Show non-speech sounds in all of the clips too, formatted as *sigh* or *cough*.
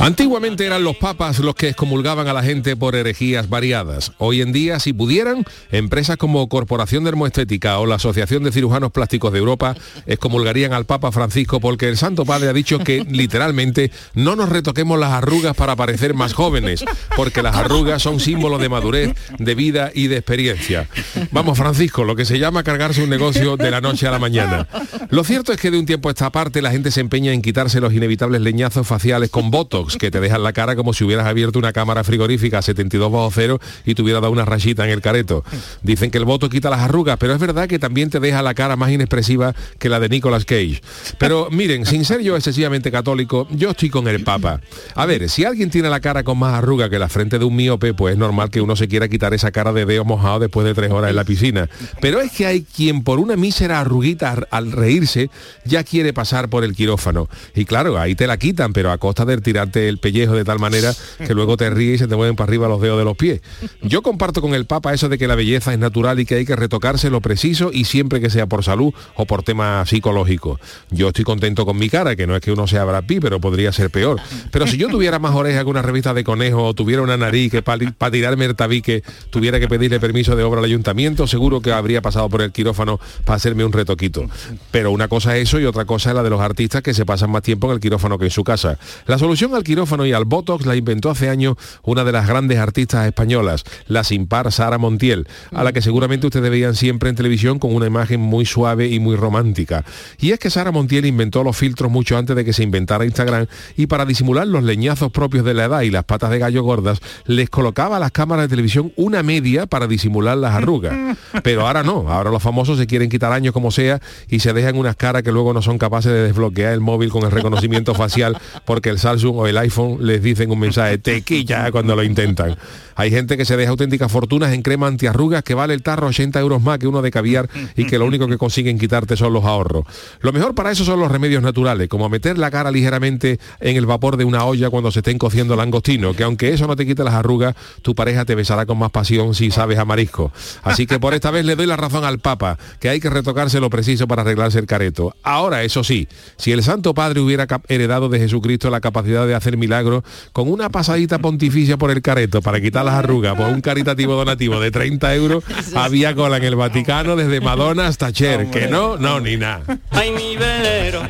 Antiguamente eran los papas los que excomulgaban a la gente por herejías variadas. Hoy en día, si pudieran, empresas como Corporación Dermoestética o la Asociación de Cirujanos Plásticos de Europa excomulgarían al Papa Francisco porque el Santo Padre ha dicho que *laughs* literalmente no nos retoquemos las arrugas para parecer más jóvenes, porque las arrugas son símbolo de madurez, de vida y de experiencia. Vamos, Francisco, lo que se llama cargarse un negocio de la noche a la mañana. Lo cierto es que de un tiempo a esta parte la gente se empeña en quitarse los inevitables leñazos faciales con que te dejan la cara como si hubieras abierto una cámara frigorífica a 72 bajo cero y te hubiera dado una rayita en el careto. Dicen que el botox quita las arrugas, pero es verdad que también te deja la cara más inexpresiva que la de Nicolas Cage. Pero miren, sin ser yo excesivamente católico, yo estoy con el Papa. A ver, si alguien tiene la cara con más arruga que la frente de un miope, pues es normal que uno se quiera quitar esa cara de dedo mojado después de tres horas en la piscina. Pero es que hay quien por una mísera arruguita al reírse ya quiere pasar por el quirófano. Y claro, ahí te la quitan, pero a costa de tirarte el pellejo de tal manera que luego te ríes y se te mueven para arriba los dedos de los pies. Yo comparto con el Papa eso de que la belleza es natural y que hay que retocarse lo preciso y siempre que sea por salud o por tema psicológico. Yo estoy contento con mi cara, que no es que uno sea Brad Pitt, pero podría ser peor. Pero si yo tuviera más orejas que una revista de conejo o tuviera una nariz que para tirarme el tabique tuviera que pedirle permiso de obra al ayuntamiento, seguro que habría pasado por el quirófano para hacerme un retoquito. Pero una cosa es eso y otra cosa es la de los artistas que se pasan más tiempo en el quirófano que en su casa. La solución al quirófano y al Botox la inventó hace años una de las grandes artistas españolas, la sin par Sara Montiel, a la que seguramente ustedes veían siempre en televisión con una imagen muy suave y muy romántica. Y es que Sara Montiel inventó los filtros mucho antes de que se inventara Instagram y para disimular los leñazos propios de la edad y las patas de gallo gordas, les colocaba a las cámaras de televisión una media para disimular las arrugas. *laughs* Pero ahora no, ahora los famosos se quieren quitar años como sea y se dejan unas caras que luego no son capaces de desbloquear el móvil con el reconocimiento facial porque el Samsung o el iPhone les dicen un mensaje tequilla cuando lo intentan. Hay gente que se deja auténticas fortunas en crema antiarrugas que vale el tarro 80 euros más que uno de caviar y que lo único que consiguen quitarte son los ahorros. Lo mejor para eso son los remedios naturales, como meter la cara ligeramente en el vapor de una olla cuando se estén cociendo langostino, que aunque eso no te quite las arrugas, tu pareja te besará con más pasión si sabes a marisco. Así que por esta vez le doy la razón al Papa, que hay que retocarse lo preciso para arreglarse el careto. Ahora, eso sí, si el Santo Padre hubiera heredado de Jesucristo la capacidad de hacer milagros, con una pasadita pontificia por el careto para quitar las arrugas por un caritativo donativo de 30 euros, *laughs* había cola en el Vaticano desde Madonna hasta Cher, que no, no, ni nada. Ay, mi velero,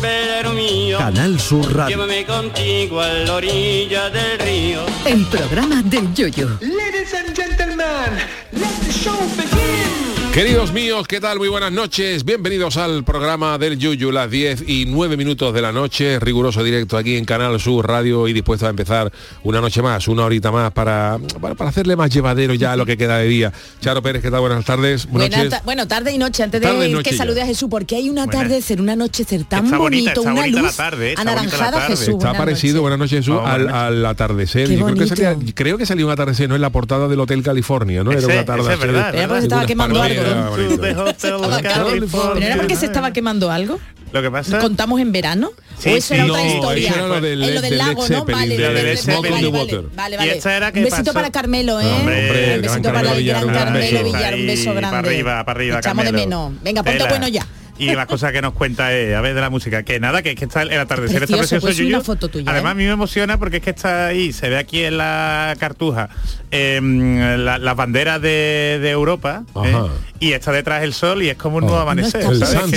velero mío. Canal Sur Radio. Llévame contigo a la orilla del río. El programa del Yoyo. Ladies and gentlemen, let the show begin. Queridos míos, ¿qué tal? Muy buenas noches. Bienvenidos al programa del Yuyu, las 10 y 9 minutos de la noche, riguroso directo aquí en Canal Sur Radio y dispuesto a empezar una noche más, una horita más para, para, para hacerle más llevadero ya lo que queda de día. Charo Pérez, ¿qué tal? Buenas tardes. Buenas Buena noches. ta- bueno, tarde y noche, antes de Tarde noche que ya. salude a Jesús, porque hay un atardecer, un anochecer tan Está bonita, bonito, una bonita la luz tarde, está la anaranjada, tarde. Jesús. Está parecido, buenas noches, Jesús, Oh, al, al atardecer. Yo creo que, salía, creo que salió un atardecer, no en la portada del Hotel California, ¿no? Era un ese atardecer. es verdad, Pero porque estaba quemando algo, Estaba Pero era porque se estaba quemando algo. Lo que pasa ¿Contamos en verano? Sí, ¿O eso era sí. otra No, historia? eso era lo del- En lo del del lago, ¿no? Zeppelin, Vale, de- vale, de vale, Smoke on vale, the vale, Water. vale, Y vale. era Un besito pasó- para Carmelo, ¿eh? Hombre, un besito para el gran Carmelo beso. Villar, un beso grande. Para arriba, para arriba, Echamos de menos. Venga, ponte bueno ya. Y la cosa que nos cuenta es, a ver, de la música, que nada, que es que está el atardecer Precioso, está precioso pues Yuyu. una foto tuya, Además, ¿eh? a mí me emociona porque es que está ahí, se ve aquí en la cartuja em, la- las banderas de, de Europa ¿eh? Y está detrás el sol y es como un nuevo Oh. amanecer. *laughs* El Sunset,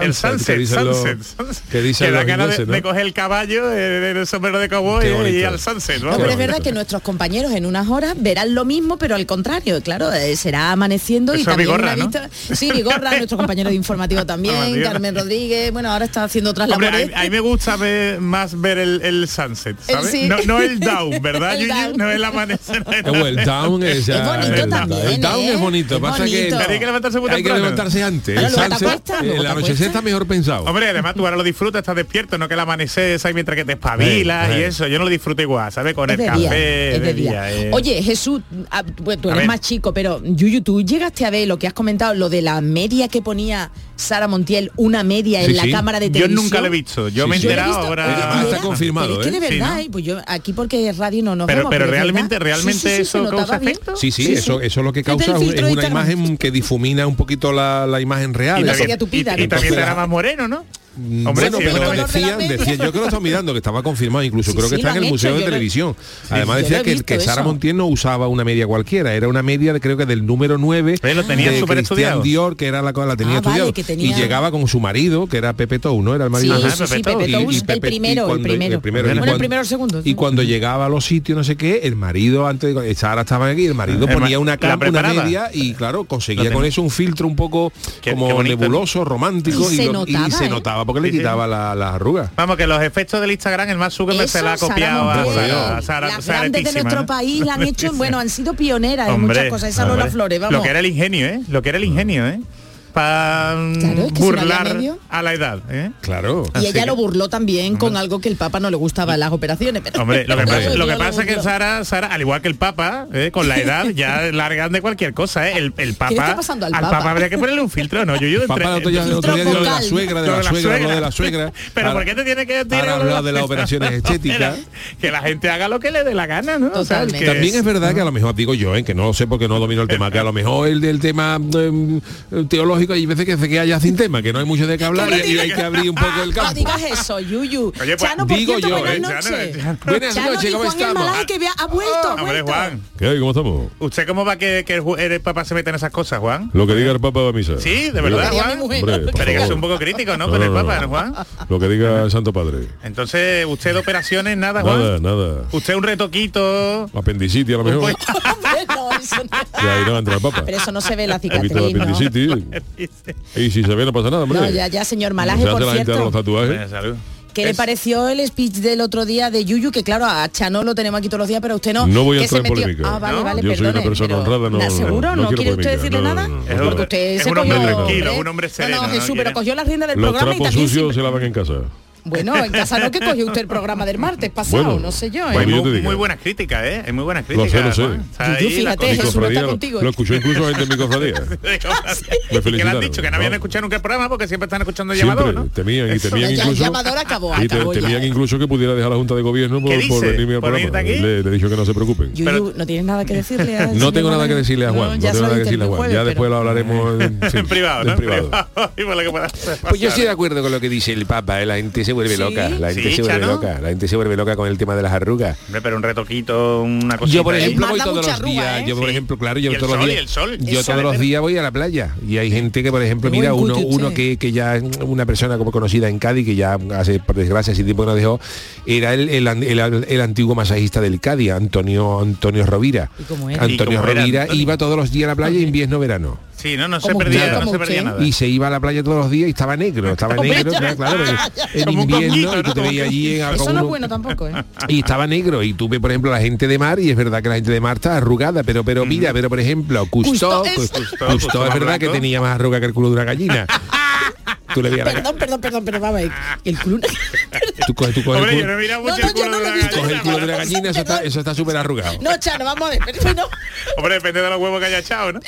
que sunset, dicen sunset, sunset. que dicen da ganas de, ingleses, ¿no? de coger el caballo, el, el sombrero de cowboy y al sunset. No, pero es verdad que nuestros compañeros en unas horas verán lo mismo, pero al contrario, claro, eh, será amaneciendo y Eso también una ¿no? vista. Sí, Vigorra, nuestro compañero de *laughs* informativo también, ah, Carmen Rodríguez, bueno, ahora está haciendo otras Hombre. A, mí me gusta ver, más ver el, el sunset. No, el down, ¿verdad? *laughs* el. No el amanecer. *laughs* Eh, el down es, bonito pasa que hay que levantarse antes. el sunset, está eh, mejor pensado. Hombre, además tú ahora lo disfrutas, estás despierto, no que el amanecer es ahí mientras que te espabilas y eso. Yo no lo disfruto igual, ¿sabes? Con el café. de día. Eh. Oye, Jesús, ah, tú eres más chico, pero Yuyu, tú llegaste a ver lo que has comentado, lo de la media que ponía Sara Montiel una media en la cámara de televisión. Yo nunca la he visto, yo me he enterado ahora. está confirmado. ¿eh? Pero de verdad, yo aquí porque es radio no nos Pero, vemos, realmente, realmente eso causa efecto. Sí, sí, Eso, eso lo que causa es una imagen que difumina un poquito la, imagen real. Y, y también, era más moreno, ¿no? Mm, Hombre, bueno, sí, pero decían, de decían, yo que lo estaba mirando, que estaba confirmado, incluso sí, creo que sí, está en el Museo de Televisión. Además decía que, que Sara Montiel no usaba una media cualquiera, era una media de, creo que del número 9 eh, lo tenía de super Christian Dior, que era la la tenía ah, estudiado. Vale, tenía... Y llegaba con su marido, que era Pepe Tou, ¿no? Era el marido. Ajá, Pepe Pepe Pepe y, y el primero, el primero. El primero, el primero segundo. Y cuando llegaba a los sitios, no sé qué, el marido, antes de Sara estaba aquí, el marido ah, ponía una capa, una media, y claro, conseguía con eso un filtro un poco como nebuloso, romántico, y se notaba ¿eh? tampoco le quitaba sí, sí. las la arrugas. Vamos, que los efectos del Instagram, el más Zuckerberg se la ha copiado a Sara, Sara, Las grandes de nuestro ¿no? país han hecho, *laughs* bueno, han sido pioneras en muchas cosas. Esa Lola Flores, vamos. Lo que era el ingenio, ¿eh? Lo que era el ingenio, ¿eh? Mm, burlar a la edad. ¿eh? Claro. Y ella lo burló también con algo que el Papa no le gustaba las operaciones. Pero... Lo que *laughs* pasa, que es que Sara, Sara, al igual que el Papa, ¿eh? con la edad ya *laughs* largan de cualquier cosa. ¿eh? El, el Papa, al, Papa? habría que ponerle un filtro, ¿no? Yo, día, otro de la suegra, de la, suegra. *laughs* Pero ¿por qué te tiene que hablar de las operaciones? Que la gente haga lo que le dé la gana, ¿no? También es verdad que a lo mejor digo yo, ¿eh? que no sé porque no domino el tema, que a lo mejor el del tema em, teológico público hay veces que se queda ya sin tema, que no hay mucho de qué hablar y, y hay que abrir un poco el campo. No digas eso, Yuyu. Oye, pues, Chano, por digo cierto, yo, buenas eh, noches. Eh, buenas noches, ¿cómo estamos? que ha vuelto, oh, Juan. ¿Qué hay? ¿Cómo estamos? ¿Usted cómo va que, que el, el, Papa se meta en esas cosas, Juan? Lo que diga el Papa va a misa. Sí, de verdad, Juan. Hombre, Pero es un poco crítico, ¿no? Con el ah, Papa, ¿no, Juan? Lo que diga el Santo Padre. Entonces, ¿usted de operaciones nada, Juan? Nada, nada. ¿Usted un retoquito? Apendicitis a lo mejor. *laughs* no, eso no. Y ahí no el Papa. Pero eso no se ve la cicatriz. ¿no? *laughs* Y si se ve no pasa nada, hombre. No, ya, ya, señor Malaje, se por cierto. Los tatuajes. Salud. ¿Qué es... le pareció el speech del otro día de Yuyu? Que claro, a Chano lo tenemos aquí todos los días, pero usted no. No voy a entrar en polémica. Ah, vale, vale, Yo perdone, soy una persona honrada, no. ¿Seguro? ¿No, no quiere usted decirle nada? Porque usted es se un hombre cogió, tranquilo, un hombre sereno. No, no Jesús, pero cogió las riendas del los programa y también. Los sucios se lavan en casa. Bueno, en casa no que cogió usted el programa del martes pasado, bueno, no sé yo. ¿eh? Yo muy, buenas críticas, ¿eh? Es muy buenas críticas. Lo sé, lo sé. Yo, fíjate, Jesús no está contigo. Lo, lo escuchó incluso gente de mi cofradía. *laughs* Me. Que le han dicho que no habían escuchado nunca el programa porque siempre están escuchando llamador, ¿no? temían, y temían incluso... El llamador acabó, y te, acabó temían ya. incluso que pudiera dejar la Junta de Gobierno por, por venirme al programa. Le, he dicho que no se preocupen. Yuyu, ¿no tienes nada que decirle a *laughs* No tengo nada que decirle a Juan. No tengo nada que decirle a Juan. Ya después lo hablaremos *laughs* en privado. Pues yo estoy de acuerdo con lo que dice el Papa. La gente se la gente se vuelve loca, la gente se vuelve loca con el tema de las arrugas. Pero un retoquito, una cosita. Yo por ejemplo voy todos los días, yo por ejemplo, claro, yo todos los días, yo todos los días voy a la playa. Y hay gente que por ejemplo, mira, uno uno que, que ya una persona como conocida en Cádiz que ya hace por desgracia ese tiempo que nos dejó, era el, el, el, antiguo masajista del Cádiz, Antonio Antonio Rovira. Antonio Rovira iba todos los días a la playa invierno verano. Sí, no, no se perdía, no se perdía nada. Y se iba a la playa todos los días y estaba negro, estaba negro, claro, claro ah, en invierno y te veías allí en Eso no es bueno tampoco, ¿eh? Y estaba negro. Y tuve, por ejemplo, la gente de mar y es verdad que la gente de mar está arrugada, pero pero mira, mm. pero por ejemplo, Custó, Custó, es, es verdad que tenía más arruga que el culo de una gallina. *laughs* Tú le perdón, perdón, perdón, perdón, pero vamos a ver. El culo. *laughs* tú coges, tú coges no, no, no, de la gallina. Eso está, súper arrugado. No, Chano, vamos a ver. Pero, no. Hombre, depende de los huevos que haya echado, ¿no?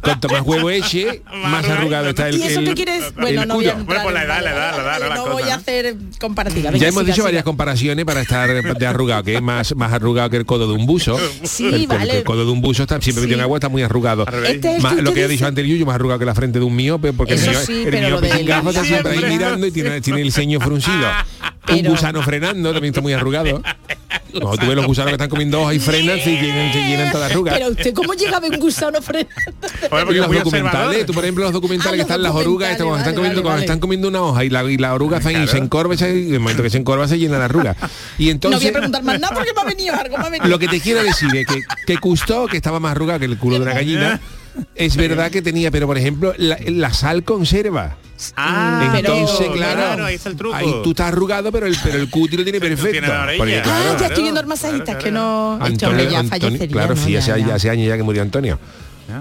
Cuanto más huevo eche, *laughs* más arrugado está el, culo. ¿Y eso tú quieres? Bueno, no voy a Bueno. No voy a hacer comparativa. Ya hemos dicho varias comparaciones para estar de arrugado, que es más, más arrugado que el codo de un buzo. *laughs* Sí, el, vale. Codo de un buzo está siempre metido en agua, está muy arrugado. Este es más, lo que he dicho antes, yo más arrugado que la frente de un mío, porque el sí, pero niño lo de gafas está siempre ahí mirando y tiene, tiene el ceño fruncido. *laughs* Pero... Un gusano frenando, también está muy arrugado. No, tú ves los gusanos que están comiendo hojas y frenan yeah. y llenan, llenan toda la arruga. Pero usted, ¿cómo llega a ver un gusano frenando? Oye, los documentales, tú por ejemplo, los documentales ah, que están las orugas, vale, están, vale, comiendo, están comiendo una hoja y la, y la oruga claro. y se encorva y en el momento que se encorva se llena la arruga. Y entonces, no voy a preguntar más nada porque me ha venido algo, me ha venido. Lo que te quiero decir es que, que Cousteau, que estaba más arrugado que el culo de una gallina, *laughs* es verdad que tenía, pero por ejemplo, la, la sal conserva. Ah, pero- Entonces, claro, claro, ahí está el truco. ahí tú estás arrugado, pero el, pero el cuti lo tiene perfecto. Porque, Ah, claro, ya estoy viendo al masajista, claro, es que no... Antonio- ya claro, ¿no? sí, Ya, hace, ya. hace años ya que murió Antonio.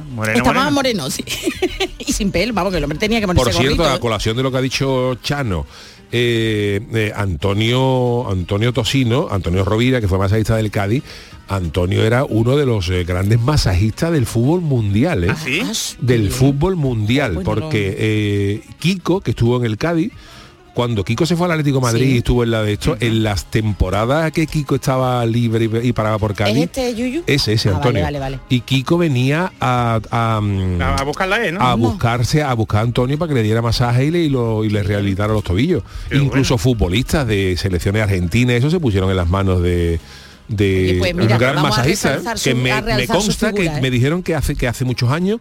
Moreno, Estaba moreno. moreno, sí. *laughs* y sin pelo, vamos, que el hombre tenía que ponerse Por cierto, gorrito, a colación de lo que ha dicho Chano, eh, eh, Antonio Antonio Tosino, Antonio Rovira, que fue masajista del Cádiz, Antonio era uno de los eh, grandes masajistas del fútbol mundial, ¿eh? ¿Ah, sí? Del fútbol mundial, porque eh, Kiko, que estuvo en el Cádiz, cuando Kiko se fue al Atlético de Madrid Sí. y estuvo en la de esto, en las temporadas que Kiko estaba libre y, paraba por Cádiz, ¿Es este Yuyu? ese, ese Ah, Antonio. vale, vale. Y Kiko venía a, a, mm, A, a buscarla, ¿eh? ¿no? a buscarse, a buscar a Antonio para que le diera masaje y le, y lo- y le rehabilitara los tobillos. Incluso futbolistas de selecciones argentinas, eso se pusieron en las manos de de Oye, pues mira, un gran masajista ¿eh? que me, consta figura, que ¿eh? me dijeron que hace que hace muchos años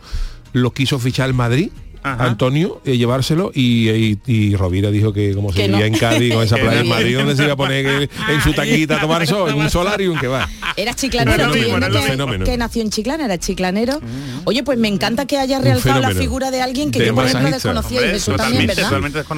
lo quiso fichar el Madrid Ajá. Antonio eh, llevárselo y, y, y Rovira dijo que como se vivía no. en Cádiz con esa playa no. del Madrid donde se iba a poner en, en su taquita a tomar sol en un solarium que va Era chiclanero, Un que, fenómeno, que- un fenómeno. que nació en Chiclana, era chiclanero. Oye, pues me encanta que haya realzado la figura de alguien que De yo, por ejemplo, desconocía Hombre, y eso también,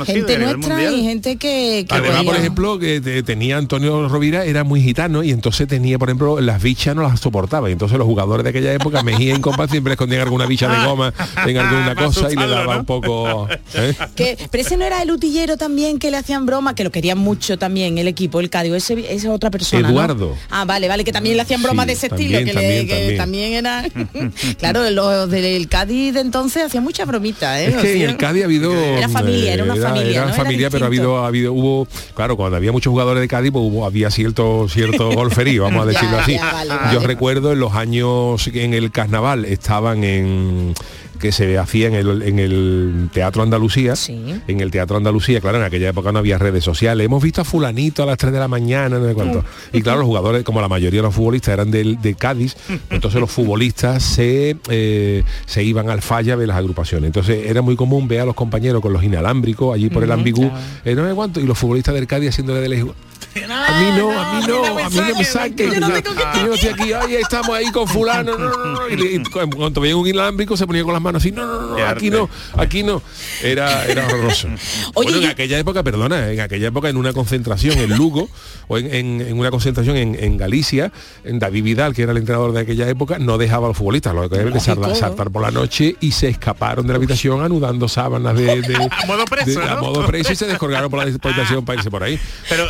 gente nuestra y gente que, que Además, por ejemplo, que te- tenía Antonio Rovira, era muy gitano y entonces tenía, por ejemplo, las bichas no las soportaba. Y entonces los jugadores de aquella época, Mejía y Compa siempre escondían alguna bicha de goma en alguna *laughs* cosa y le ¿no? un poco... *laughs* ¿eh? que, pero ese no era el utillero también que le hacían broma, que lo querían mucho también el equipo, el Cádiz, ese, esa es otra persona. ¿no? Eduardo. Ah, vale, vale, que también le hacían bromas Sí, de ese también, estilo, que, le- también, que también. también era. *laughs* *laughs* claro, los del Cádiz de entonces hacían mucha bromita, ¿eh? Es que en el Cádiz ha habido... Era familia, era una familia, Era, ¿no? Era familia, pero ha habido, ha habido, hubo... Claro, cuando había muchos jugadores de Cádiz, pues hubo, había cierto, cierto golferío, vamos a Ya, decirlo así. ya, vale, Yo vale. recuerdo en los años en el carnaval estaban en que se hacía en el, en el Teatro Andalucía, Sí. en el Teatro Andalucía, claro, en aquella época no había redes sociales. Hemos visto a fulanito a las 3 de la mañana, no sé cuánto. Y claro, los jugadores, como la mayoría de los futbolistas eran del- de, Cádiz, *laughs* entonces los futbolistas se, eh, se iban al falla de las agrupaciones. Entonces era muy común ver a los compañeros con los inalámbricos allí por el ambigú, eh, no sé cuánto, y los futbolistas del Cádiz haciéndole de. A mí no, a mí no, a mí no me saquen. Yo no estoy aquí, oye, estamos ahí con fulano, no, no, no. Y, cuando veía un inalámbrico se ponía con las manos así, no, no, no, aquí no, aquí no. Era, era horroroso. *laughs* Bueno, en aquella época, perdona, en aquella época en una concentración en Lugo o en, una concentración en, Galicia, en David Vidal, que era el entrenador de aquella época, no dejaba a los futbolistas, lo que deben de Lógico. saltar, por la noche y se escaparon de la habitación anudando sábanas de, *laughs* A modo preso, a modo preso y se descolgaron por la habitación para irse por ahí. Pero,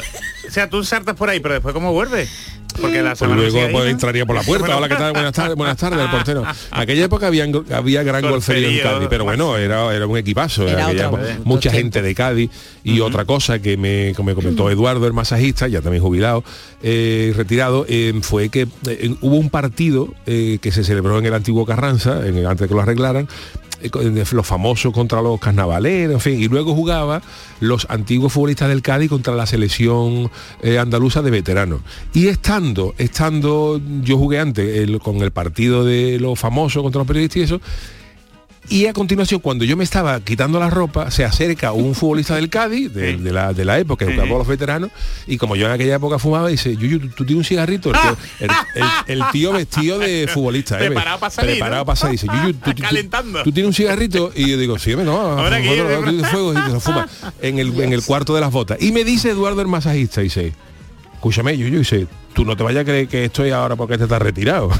o sea, tú saltas por ahí, pero después cómo vuelves. Porque la Pues luego pues, ¿no? entraría por la puerta. Hola, ¿qué tal? Buenas tardes, buenas tardes, el *laughs* portero. Aquella época había, había gran golfería en Cádiz, pero bueno, era, era un equipazo. Era aquella otro- época. otro mucha tiempo. gente de Cádiz. Y otra cosa que me, que me comentó Eduardo, el masajista, ya también jubilado, eh, retirado, eh, fue que eh, hubo un partido eh, que se celebró en el antiguo Carranza, en el- antes de que lo arreglaran, los famosos contra los carnavaleros, en fin, y luego jugaba los antiguos futbolistas del Cádiz contra la selección eh, andaluza de veteranos. Y estando, estando, yo jugué antes el- con el partido de los famosos contra los periodistas y eso, y a continuación, cuando yo me estaba quitando la ropa, se acerca un futbolista del Cádiz, de, de la, de la época, con los veteranos, y como yo en aquella época fumaba, dice, Yuyu, ¿tú, tú tienes un cigarrito? El tío, el- el- el tío vestido de futbolista. ¿eh? Preparado para salir, Preparado para salir. Dice, Yuyu, ¿tú, tú- Calentando. tú tienes un cigarrito? Y yo digo, sí, no, Ahora fuego, de fuego", y se lo fuma en el, en el cuarto de las botas. Y me dice Eduardo el masajista, dice, escúchame, Yuyu, dice, tú no te vayas a creer que estoy ahora porque te estás retirado.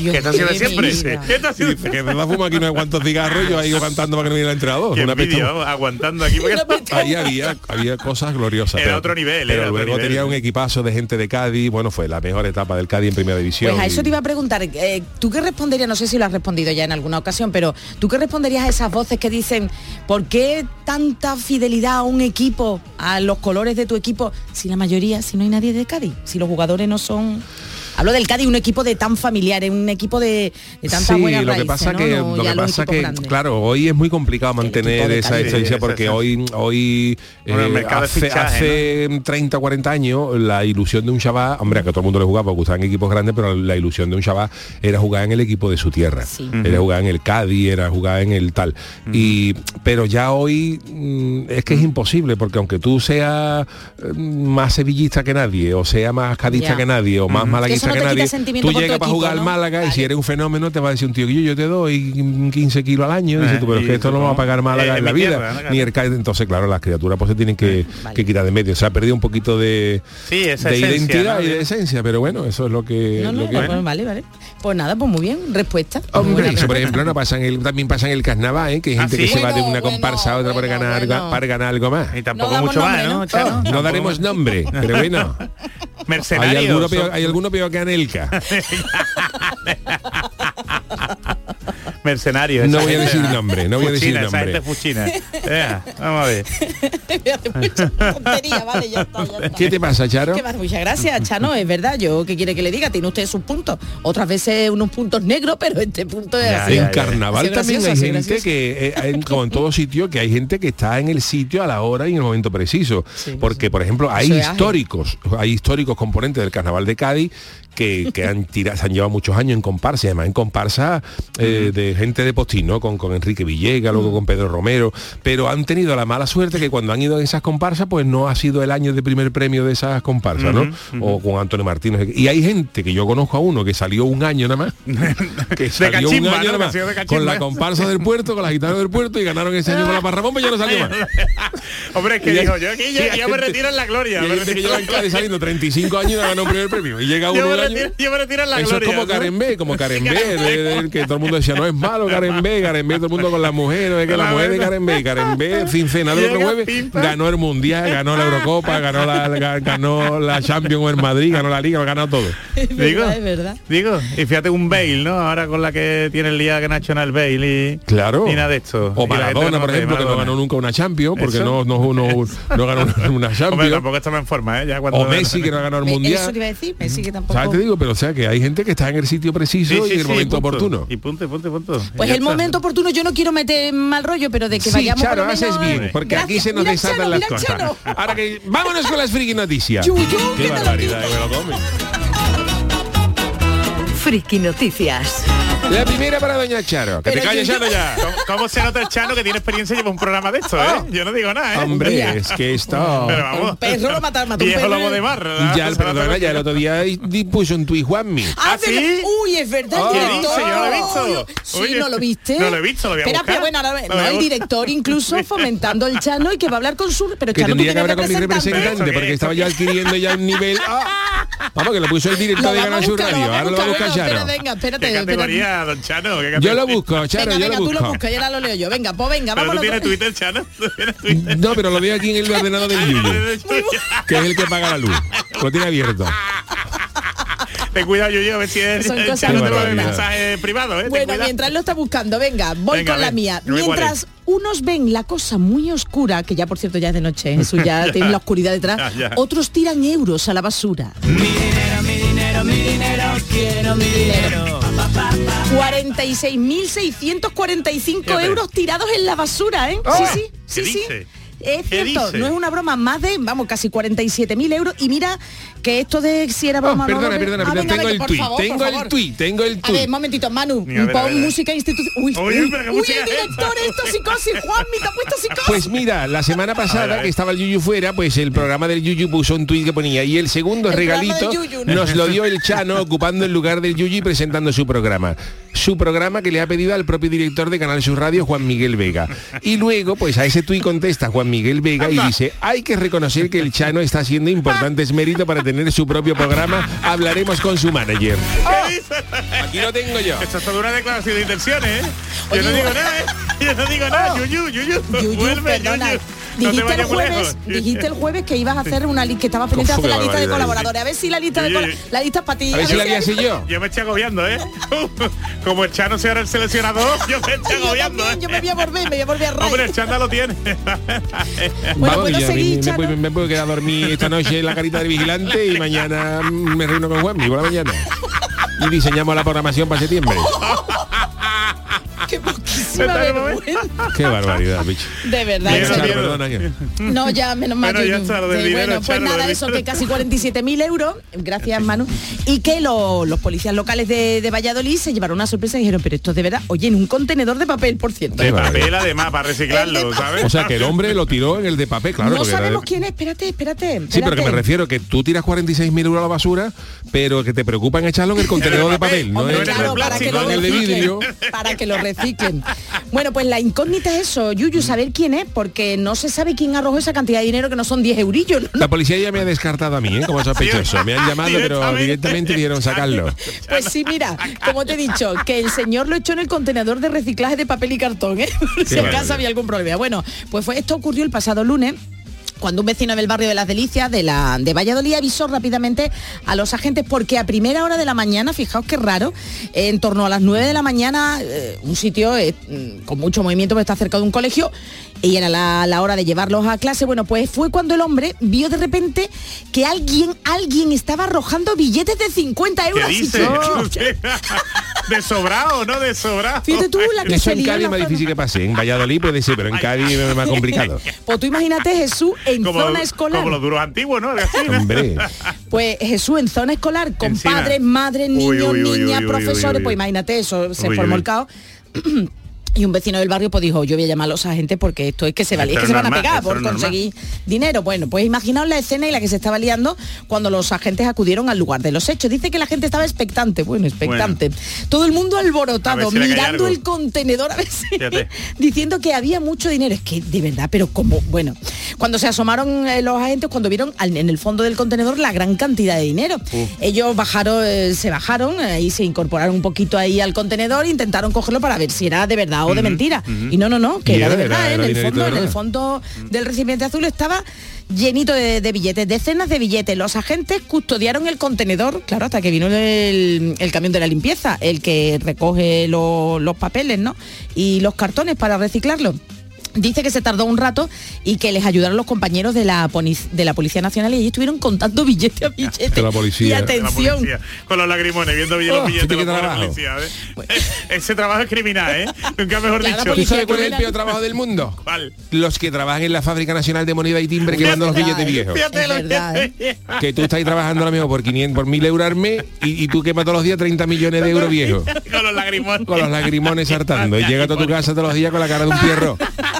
Dios Que esto ha sido de mío, siempre. mira. Que esto ha Y sido dice que me va a fumar aquí unos cuantos cigarros y yo ahí cantando para que no viera el entrenador. Qué Una peste- envidia, vamos, aguantando aquí. porque- Ahí había, había cosas gloriosas. Era otro nivel, Pero era otro luego nivel. tenía un equipazo de gente de Cádiz. Bueno, fue la mejor etapa del Cádiz en primera división. Pues a eso y- te iba a preguntar, eh, ¿tú qué responderías? No sé si lo has respondido ya en alguna ocasión, pero ¿tú qué responderías a esas voces que dicen, ¿por qué tanta fidelidad a un equipo, a los colores de tu equipo, si la mayoría, si no hay nadie de Cádiz, si los jugadores no son... Hablo del Cádiz, un equipo de tan familiar, un equipo de, de tanta sí, buena lo que pasa que, lo que, pasa que claro, hoy es muy complicado mantener esa Sí, porque sí, sí. hoy hoy Bueno, eh, hace, fichaje, hace 30 40 años la ilusión de un chaval, hombre, a que todo el mundo le jugaba porque gustaban equipos grandes, pero la ilusión de un chaval era jugar en el equipo de su tierra. Sí. Era jugar en el Cádiz, era jugar en el tal. Y pero ya hoy mm, es que es imposible porque aunque tú seas eh, más sevillista que nadie o sea más cadista que nadie o más malaguista no que te quita nadie, sentimiento tú llegas para jugar al ¿no? Málaga y si eres un fenómeno te va a decir un tío que yo, yo te doy 15 kilos al año, dices tú, pero es que esto no lo va a pagar Málaga Eh, en la vida, tierra, ni el entonces claro, las criaturas pues se tienen que, Vale. que quitar de medio. Se ha perdido un poquito de, Sí, esa de esencia, identidad ¿no? y de esencia, pero bueno, eso es lo que, No, no, lo que- bueno, vale, vale. Pues nada, pues muy bien, respuesta. Pues Hombre, eso por ejemplo no pasa en el, también pasa en el carnaval, ¿eh? que hay ¿Ah, gente sí? que se va de una bueno, comparsa a otra para ganar para ganar algo más. Y tampoco mucho más, ¿no? daremos nombre, pero bueno. *laughs* Hay alguno peor que Anelka. Mercenarios. No voy a decir ¿no? nombre, no voy a decir nombre. Esa gente fuchina. Ea, vamos a ver. Me hace mucha tontería, vale, ya está, ya está. ¿Qué te pasa, Charo? Que me hace muchas gracias, Chano, es verdad, yo qué quiere que le diga, tiene usted sus puntos. Otras veces unos puntos negros, pero este punto es Ya, así. En carnaval también gracioso, hay gente que, eh, en- como en todo sitio, que hay gente que está en el sitio a la hora y en el momento preciso. Sí, Porque, por ejemplo, hay ágil. históricos, hay históricos componentes del carnaval de Cádiz que, que han tirado, se han llevado muchos años en comparsa, y además en comparsa eh, de gente de postín, ¿no? Con, con Enrique Villega, luego con Pedro Romero, pero han tenido la mala suerte que cuando han ido a esas comparsas, pues no ha sido el año de primer premio de esas comparsas, ¿no? O con Antonio Martínez. Y hay gente que yo conozco a uno que salió un año nada más, *laughs* que salió un cachimba, año ¿no? nada más, con la comparsa del puerto, con la gitana del puerto y ganaron ese año con la parrabón, pero ya no salió más. Hombre, es que Y dijo, yo aquí y yo me retiro en la gloria. Y hay gente que lleva en en saliendo 35 años y no ganó un primer premio. Y llega *laughs* uno La Eso gloria. es como ¿no? Karen B, como Karen B, de- de- que todo el mundo decía, no es malo Karen B, Karen B, todo el mundo con la mujer, es que la La mujer de. Karen B, Karen B, sin cenar el otro jueves, ganó el Mundial, ganó la Eurocopa, ganó la, ga- ganó la Champions en Madrid, ganó la Liga, ganó todo. *laughs* Es verdad, Digo, es verdad. digo, y fíjate un Bale, ¿no? Ahora con la que tiene el día que National Bale y, Claro. y nada de esto. O la Maradona, no por ejemplo, que no ganó nunca una Champions, porque no, no, no, no ganó una, Hombre, Champions. tampoco estaba en forma, ¿eh? Ya cuando O Messi, que no ganó el Mundial. Eso te iba a decir, Messi que tampoco... Te digo, pero o sea que hay gente que está en el sitio preciso Sí, y sí, en el sí, momento punto. oportuno. Y punto, punto, punto. Pues el está. momento oportuno yo no quiero meter mal rollo, pero de que Sí, vayamos Charo, por lo haces menos- bien, porque aquí se nos desatan Chano, las cosas. Chano. Ahora que vámonos con las friki noticias. Yuyu, Qué barbaridad, que me lo comen. Friki Noticias. La primera para doña Charo. Que Pero te calles, Charo, ya. ¿Cómo, cómo se nota el Chano que tiene experiencia y lleva un programa de esto, eh? Yo no digo nada, ¿eh? Hombre, es que esto... Pero vamos. Un perro lo mataron, mató un perro. lobo de mar. ¿verdad? Ya, el nota perdona, ya el otro día puso un tuit Juanmi. Ah, ¿Ah, sí? Uy, es verdad, Oh. el ¿Qué director. dice? Yo no lo he visto. Sí, Oye, ¿no lo viste? no lo he visto, lo voy a Espera, buscar. pero bueno, ahora, no, el director incluso *laughs* fomentando el Chano y que va a hablar con su... Pero Que Chano, tendría que hablar con mi representante, ¿Eso porque estaba ya adquiriendo ya un nivel... *laughs* Vamos, que lo puso el director de Canal Sur Radio. Ahora lo va a buscar Charo. Venga, espérate, ¿Qué espérate. Don Chano? ¿Qué Yo lo busco, Charo, Venga, yo venga, lo tú lo busco. buscas, ya ahora lo leo yo. Venga, pues venga, Pero tú tienes Twitter, Chano. *laughs* No, pero lo veo aquí en el ordenador del Yuyu, que es el que paga la luz. Lo tiene abierto. Ten cuidado, yo, yo, a ver si es Son el cosas Chano te importantes. mensaje privado, ¿eh? Bueno, mientras lo está buscando, venga, voy Venga, con la ver, mía. yo Mientras unos ven la cosa muy oscura, que ya por cierto ya es de noche, eso ya *laughs* tiene la oscuridad detrás, Ya, ya. otros tiran euros a la basura. Mi dinero, mi dinero, mi dinero, quiero mi dinero. 46.645 Fíjate. euros tirados en la basura, ¿eh? Sí, sí, sí, ¿Qué sí. Es ¿Qué cierto, dice? no es una broma, más de, vamos, casi 47.000 euros. Y mira que esto de si era broma Oh, o no, perdona, perdona, perdona. Tengo el por tuit, tengo el tuit, tengo el A ver, tuit. momentito, Manu, ver, pon ver, música institucional. Uy, Oye, uy, pero uy, el es director, esto psicosis, Juanmi, te ha puesto psicosis. Pues mira, la semana pasada que estaba el Yuyu fuera, pues el programa del Yuyu puso un tuit que ponía y el segundo El regalito del Yuyu, ¿no? nos lo dio el Chano ocupando el lugar del Yuyu y presentando su programa. Su programa que le ha pedido al propio director de Canal Sur Radio, Juan Miguel Vega. Y luego, pues a ese tuit contesta Juan Miguel Vega y dice, hay que reconocer que el Chano está haciendo importantes méritos para tener su propio programa. Hablaremos con su manager. ¿Qué dice? Aquí lo tengo yo. Esto es toda una declaración de intenciones, ¿eh? Yo no digo nada, ¿eh? Yo no digo nada. Yuyu, Yuyu. Yuyu, Vuelve. Yuyu. Dijiste el jueves, dijiste el jueves que ibas a hacer una lista, que estabas pendiente de hacer la lista de colaboradores. A ver si la lista de col- la lista es para ti. A ver si la hay- había sido yo. *laughs* Yo me estoy agobiando, ¿eh? *laughs* Como el Chano sea ahora el seleccionador, *laughs* yo me estoy agobiando, ¿eh? yo me voy a volver, me voy a volver a Hombre, el Chanda lo tiene. Bueno, ¿puedo seguir, me, Chano? puedo- quedar a dormir esta noche en la carita del vigilante y mañana me reúno con Juan por la mañana. Y diseñamos la programación para septiembre. Qué vergüenza. Barbaridad, bicho. De verdad, perdona No, ya, menos mal. Bueno, ya Yuyu. está, lo del Sí, dinero, bueno, pues nada, eso, que casi 47.000 euros, gracias Manu, y que lo- los policías locales de, de Valladolid se llevaron una sorpresa y dijeron, pero esto es de verdad, oye, en un contenedor de papel, por cierto. De papel además, para reciclarlo, ¿sabes? O sea, que el hombre lo tiró en el de papel, claro. no de- sabemos quién es, espérate, espérate. Sí, pero que me refiero que tú tiras 46.000 euros a la basura, pero que te preocupan echarlo en el contenedor de papel, no Hombre, en Hombre, el claro, para que, lo no reciclen, para que lo reciclen. Bueno, pues la incógnita es eso, Yuyu, saber quién es, porque no se sabe quién arrojó esa cantidad de dinero que no son 10 eurillos. ¿no? La policía ya me ha descartado a mí, ¿eh? como sospechoso. Me han llamado, pero Directamente. dieron sacarlo. Pues sí, mira, como te he dicho, que el señor lo echó en el contenedor de reciclaje de papel y cartón, ¿eh? Por si acaso había algún problema. Bueno, pues fue, esto ocurrió el pasado lunes cuando un vecino del barrio de las Delicias de, la, de Valladolid avisó rápidamente a los agentes porque a primera hora de la mañana, fijaos qué raro, en torno a las 9 de la mañana, eh, un sitio eh, mm, con mucho movimiento que está cerca de un colegio, y era la, la hora de llevarlos a clase, bueno, pues fue cuando el hombre vio de repente que alguien, alguien estaba arrojando billetes de 50 euros. ¿Qué dice? *laughs* *laughs* ¿De sobrado no de sobrado? Fíjate tú la que Eso se en Cádiz es más difícil que pase. En Valladolid puede ser, pero en Cádiz es más complicado. *laughs* Pues tú imagínate Jesús en Como, zona escolar. como los duros antiguos, ¿no? Hombre, *laughs* Pues Jesús en zona escolar, con padres, madres, niños, uy, uy, niñas, uy, uy, profesores, uy, uy. pues imagínate eso, se Uy, formó uy. el caos. *clears throat* Y un vecino del barrio pues dijo, yo voy a llamar a los agentes porque esto es que se, valía, es Esto que se es van a pegar por normal. conseguir dinero. Bueno, pues imaginaos la escena y la que se estaba liando cuando los agentes acudieron al lugar de los hechos. Dice que la gente estaba expectante, bueno, expectante. Todo el mundo alborotado, si mirando el contenedor a Fíjate. *laughs* diciendo que había mucho dinero. Es que de verdad, pero como, bueno, cuando se asomaron eh, los agentes, cuando vieron en el fondo del contenedor la gran cantidad de dinero. Ellos bajaron, eh, se bajaron eh, y se incorporaron un poquito ahí al contenedor, intentaron cogerlo para ver si era de verdad o de mentira. Y no, no, no, que era, era- de verdad, era- era en el fondo, en el fondo del recipiente azul estaba llenito de, de billetes, decenas de billetes. Los agentes custodiaron el contenedor, claro, hasta que vino el, el camión de la limpieza, el que recoge lo- los papeles, ¿no? Y los cartones para reciclarlos. Dice que se tardó un rato y que les ayudaron los compañeros de la, de la Policía Nacional y allí estuvieron contando billete a billete. De la policía. Y De la la atención. policía, con los lagrimones, viendo los Oh, billetes de policías, ¿eh? Ese trabajo es criminal, ¿eh? Nunca mejor Claro, dicho. ¿tú policía sabes cuál es el peor trabajo del mundo? ¿Cuál? Los que trabajan en la Fábrica Nacional de Moneda y Timbre que mandan los billetes ¿eh? viejos. Verdad, que- Que tú estás trabajando ahora mismo por 500, por 1000 euros al mes y, y tú quemas todos los días 30 millones de euros viejos. Con los lagrimones. Con los lagrimones *laughs* saltando. Y llega a tu casa todos los días con la cara de un pierro. *laughs*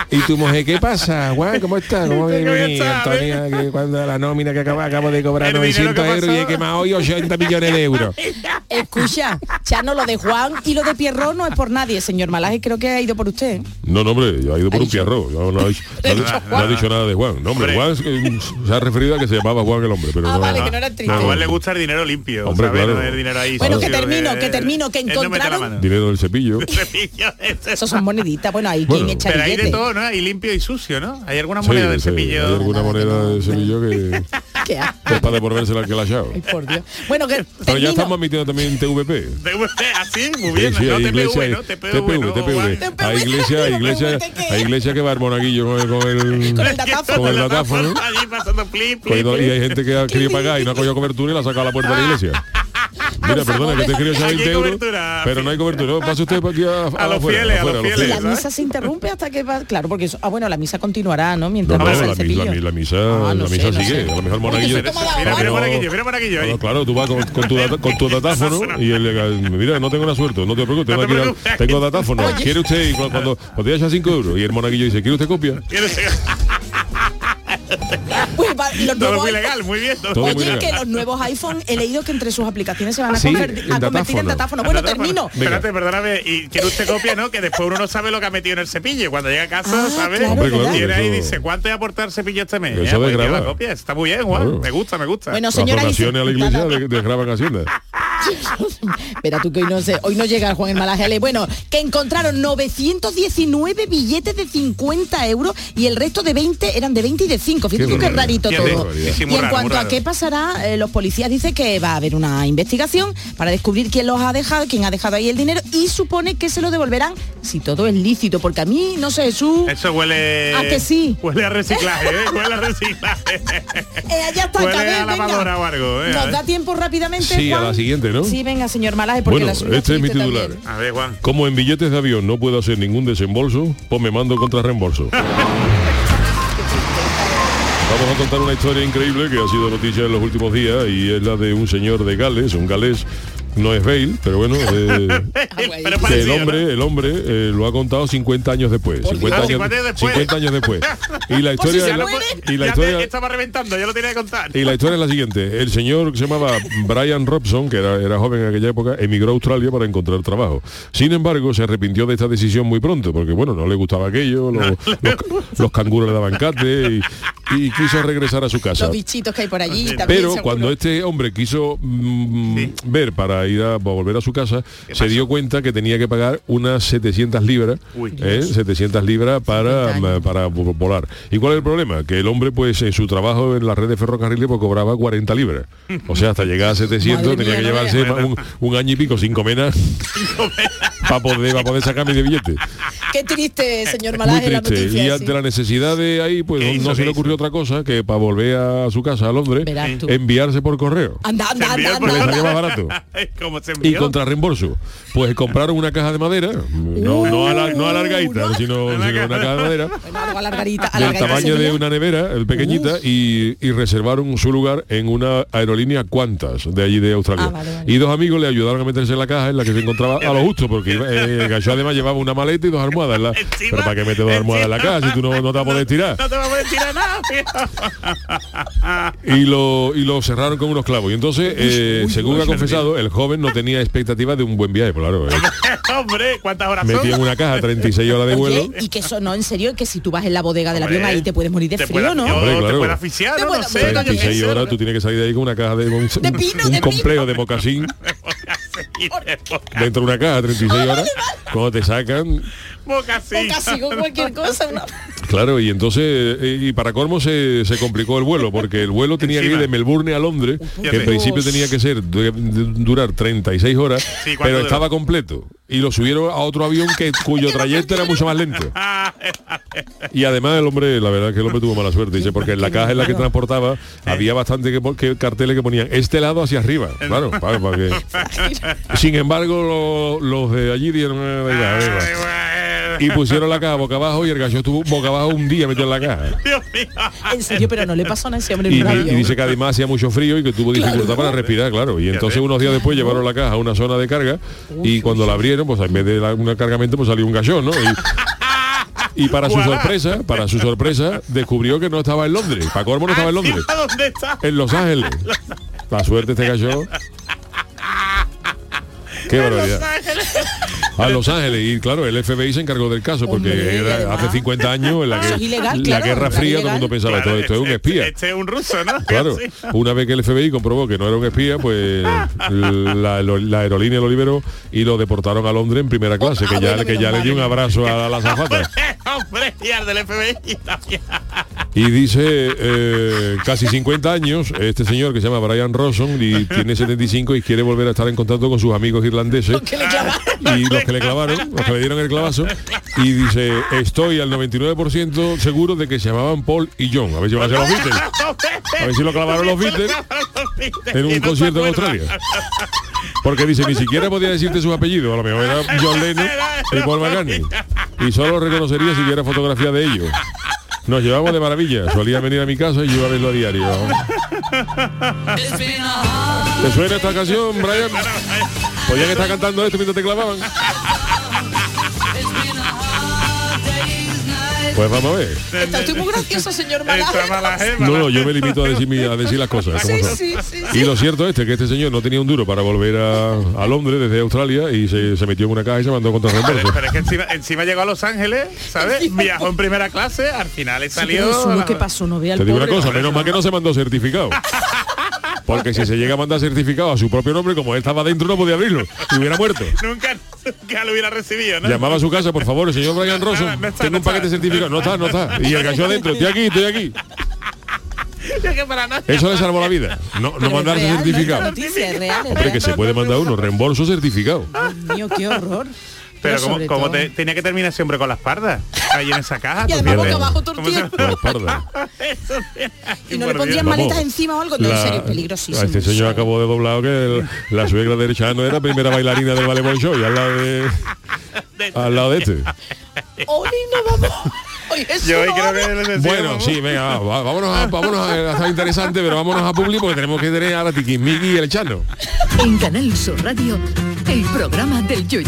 Y tu mujer, ¿qué pasa? Juan, ¿cómo estás? *laughs* ¿Cómo. Antonia? Que cuando la nómina que acabo, acabo de cobrar El dinero 900 que euros y he quemado hoy 80 millones de euros. *laughs* Escucha, ya no lo de Juan y lo de Pierrot no es por nadie, señor Malaje, creo que ha ido por usted. No, no, hombre, yo he ido por Ha un dicho- pierro. No, no ha dicho, *laughs* no ha dicho- Juan. no ha dicho nada de Juan. No, hombre. Juan se ha referido a que se llamaba Juan el hombre, pero Ah, no. vale, que no era triste. A Juan le gusta el dinero limpio, Hombre, ¿sabes? claro. El dinero ahí. Bueno, que termino, que termino, que encontraron- mano. Dinero del cepillo. Ese. Esos son moneditas, bueno, hay Bueno, quien echa Pero hay de billetes. todo, ¿no? Hay limpio y sucio, ¿no? Hay alguna Sí, moneda del sí, cepillo. Hay alguna moneda no. de cepillo que, *laughs* Qué es para devolvérsela al que la ha echado. Ay, por Dios. Bueno, que Pero ya estamos admitiendo también TVP. TVP, así, muy bien. Sí, sí, no iglesia, ¿no? TPV. TPV. Hay iglesia, hay iglesia, hay iglesia que va al monaguillo con el, con el, Con el datáfono. con el datáfono. Allí pasando y hay gente que ha querido pagar y no ha cogido cobertura y la ha sacado a la puerta de la iglesia. Mira, perdona, que te quería echar Aquí 20 hay euros, cobertura. pero no hay cobertura. No, Pase usted por aquí a, A los afuera, fieles, a los Y la misa se interrumpe hasta que va, claro, porque eso, ah bueno, la misa continuará, ¿no? No, Mientras no, pasa la, el misa, cepillo. la, la misa, Ah, no la sé, misa no sigue. sé. A lo mejor monaguillo. Mira, mira No. monaguillo, mira monaguillo ahí. No, claro, tú vas con, con tu, data- con tu datáfono *laughs* y el, mira, no tengo una suerte, no te preocupes, No tengo, te datáfono. ¿Quiere usted? Y cu- cuando, cuando te echa 5 euros y el monaguillo dice, ¿quiere usted copia? *laughs* ¿Quieres- Pues va, y los Todo muy legal, muy bien. todo muy Oye, legal. que los nuevos iPhone he leído que entre sus aplicaciones se van a, Sí, convertir, en a convertir en datáfono. Bueno, Datáfono. termino. Venga. Espérate, perdóname. Y quiere usted copia, ¿no? Que después uno no sabe lo que ha metido en el cepillo. Cuando llega a casa, Ah, ¿sabes? claro, Hombre, claro, ¿verdad? Viene ahí y eso- dice, ¿cuánto he aportado el cepillo este mes? Eso Eh, pues lleva copia. Está muy bien, Juan. Claro. Me gusta, me gusta. Bueno, Las donaciones a la iglesia desgraban Hacienda. Verá tú que hoy no sé, hoy no llega el Juan el Malaje Ale. Bueno, que encontraron 919 billetes de 50 euros y el resto de 20 eran de 20 y de 5. Fíjate Qué tú qué rarito Qué todo. Sí, y en raro, cuanto a qué pasará, eh, los policías dicen que va a haber una investigación para descubrir quién los ha dejado, quién ha dejado ahí el dinero y supone que se lo devolverán si todo es lícito, porque a mí, no sé, Jesús, Eso huele... ¿A que sí? Huele a reciclaje, ¿eh? Huele a reciclaje. *laughs* eh, allá está, Huele a lavadora o algo, ¿eh? Nos da tiempo rápidamente, Sí, a la siguiente, ¿no? Sí, venga, señor Malaje, porque Bueno, la este es mi titular. también. A ver, Juan. Como en billetes de avión no puedo hacer ningún desembolso, pues me mando contra reembolso. *laughs* Vamos a contar una historia increíble que ha sido noticia en los últimos días y es la de un señor de Gales, un galés, no es Bale, pero bueno, *laughs* eh, Pero que el hombre, el hombre eh, lo ha contado 50 años después. 50 Ah, años, 50 años después. 50 años después. Y la *laughs* Pues si historia, y la te- historia, estaba reventando, ya lo tenía que contar. y la historia es la siguiente. El señor que se llamaba Brian Robson, que era, era joven en aquella época, emigró a Australia para encontrar trabajo. Sin embargo, se arrepintió de esta decisión muy pronto, porque bueno, no le gustaba aquello, lo- *laughs* los, los canguros le daban cate y, y quiso regresar a su casa. Los bichitos que hay por allí también. Pero seguro. cuando este hombre quiso mm, Sí. ver para ir a, para volver a su casa, se dio cuenta que tenía que pagar unas 700 libras, Uy. ¿eh? 700 libras para, 50 años. mm, para vo- volar. ¿Y cuál es el problema? Que el hombre, pues en su trabajo en la red de ferrocarriles, pues cobraba 40 libras. O sea, hasta llegar a 700 Madre tenía mía, que llevarse un, un año y pico sin comer para poder, para poder sacarme de billete. Qué triste, señor Muy Malaje, la triste. noticia. y sí. ante la necesidad de ahí, pues ¿Qué no, hizo? no se ¿Qué le ocurrió hizo? otra cosa que para volver a su casa a Londres, enviarse por correo. Anda, anda, anda, más barato. *laughs* *laughs* ¿Cómo se Y contra reembolso. Pues compraron una caja de madera, no, no, ala- no alargadita, sino, sino una caja de madera, *laughs* Bueno, del tamaño de una nevera, el pequeñita, y, y reservaron su lugar en una aerolínea Qantas, de allí de Australia. Ah, vale, vale. Y dos amigos le ayudaron a meterse en la caja en la que se encontraba a lo justo, porque eh, Gacho además llevaba una maleta y dos almohadas. en la- *laughs* Encima- Pero ¿para qué metes dos almohadas en la caja si tú no, no te vas a poder tirar? No te vas a poder tirar nada. y lo, y lo cerraron con unos clavos. Y entonces, eh, según ha confesado, el joven no tenía expectativa de un buen viaje. Claro, eh, *laughs* Hombre, ¿cuántas horas son? metí en una caja 36 horas de vuelo. Oye, y que eso no, en serio, que si tú vas en la bodega del Hombre, avión ahí te puedes morir de frío, puede- ¿no? Hombre, te claro. puede asfixiar, Te ¿no? puede- No sé, bueno, yo qué 36 sé. horas tú tienes que salir de ahí con una caja de un, De pino, un de complejo de mocasín *laughs* dentro de una caja 36 horas cuando te sacan Boca así. O casi con cualquier *laughs* cosa. una- claro y entonces eh, y para colmo se, se complicó el vuelo porque el vuelo tenía que ir de Melbourne a Londres que en principio tenía que ser durar 36 horas Sí, ¿cuánto pero duró? estaba completo y lo subieron a otro avión que cuyo trayecto era mucho más lento. *laughs* Y además el hombre la verdad es que el hombre tuvo mala suerte dice porque en la caja en la que transportaba había bastante que, que carteles que ponían este lado hacia arriba claro *laughs* para, para que sin embargo lo- los de allí dieron "Eh, venga, venga". Y pusieron la caja boca abajo y el gallo estuvo boca abajo un día metido en la caja *laughs* Dios mío. En serio, pero no le pasó nada a ese hombre en y, dice que además hacía mucho frío y que tuvo dificultad para respirar, claro. Y entonces unos días después llevaron la caja a una zona de carga y cuando la abrieron, pues en vez de la- un cargamento, pues salió un gallón, ¿no? Y, y para su sorpresa, para su sorpresa, descubrió que no estaba en Londres. Para colmo no estaba en Londres, ¿A dónde está? en Los Ángeles. La suerte este cayó. *laughs* Qué barbaridad. A Los Ángeles. Y claro, el FBI se encargó del caso porque Hombre, y era además- hace 50 años en la, Eso que, ilegal, la claro, Guerra Fría, todo el mundo pensaba, Claro, esto, esto es un este- espía. Este es un ruso, ¿no? *laughs* Claro, una vez que el FBI comprobó que no era un espía, pues *laughs* la, lo- la aerolínea lo liberó y lo deportaron a Londres en primera clase, que ah, ya, bueno, que ya menos le dio un abrazo a la *laughs* azafata. Hombre, y al del FBI también. Y dice, eh, casi 50 años, este señor que se llama Brian Rosson y tiene 75 y quiere volver a estar en contacto con sus amigos irlandeses. Y los que le clavaron, los que le dieron el clavazo, y dice, estoy al 99% seguro de que se llamaban Paul y John. A ver si van a ser los Beatles. A ver si lo clavaron los Beatles en un concierto en. Australia. Porque dice, ni siquiera podía decirte sus apellidos, a lo mejor era John Lennon y Paul McCartney. Y solo reconocería si hubiera fotografía de ellos. Nos llevamos de maravilla. Solía venir a mi casa y yo a verlo a diario. ¿Te suena esta canción, Brian? Podían estar cantando esto mientras te clavaban. Pues vamos a ver. Está usted muy gracioso, señor Malaje. No, no, yo me limito a decir, mi- a decir las cosas. como Sí, sí, sí, Y lo cierto es que este señor no tenía un duro para volver a, a Londres desde Australia y se, se metió en una caja y se mandó contra Pero, reembolso. pero es que encima, encima llegó a Los Ángeles, ¿sabes? *laughs* Viajó en primera clase, al final salió... pero eso, ¿Qué pasó? No vea el Te digo una pobre. cosa, menos mal que no se mandó certificado. *laughs* Porque si se llega a mandar certificado a su propio nombre, como él estaba dentro, no podía abrirlo. Y hubiera muerto. *laughs* Nunca, nunca lo hubiera recibido, ¿no? Llamaba a su casa, por favor, el señor Brian Rosso, No, no está, tengo no un paquete está. certificado. No está, no está. Y el gallo adentro, estoy aquí, estoy aquí. *laughs* Es que para nada. Eso le salvó la vida. No, no mandarse certificado. Noticia es real, es Hombre, real. que se puede mandar uno, reembolso certificado. Dios mío, qué horror. Pero como, sobre como todo- te- tenía que terminar siempre con la espalda. Ahí en esa caja. *laughs* Y además boca abajo todo el ¿Cómo se- tiempo. La espalda. *laughs* Eso, Y no le pondrían maletas encima o algo. No, en la- serio, peligrosísimo. Este señor acabó de doblado que el- la suegra de Chano era primera bailarina del Ballet y al lado de *laughs* al lado de este. Oli, no vamos. Yo hoy creo que Bueno, sí, venga, va, vámonos, a, vámonos a, está interesante, pero vámonos a Publi porque tenemos que tener a la Tiquismiqui y el Chano. En Canal Sur Radio, el programa del Yoyo.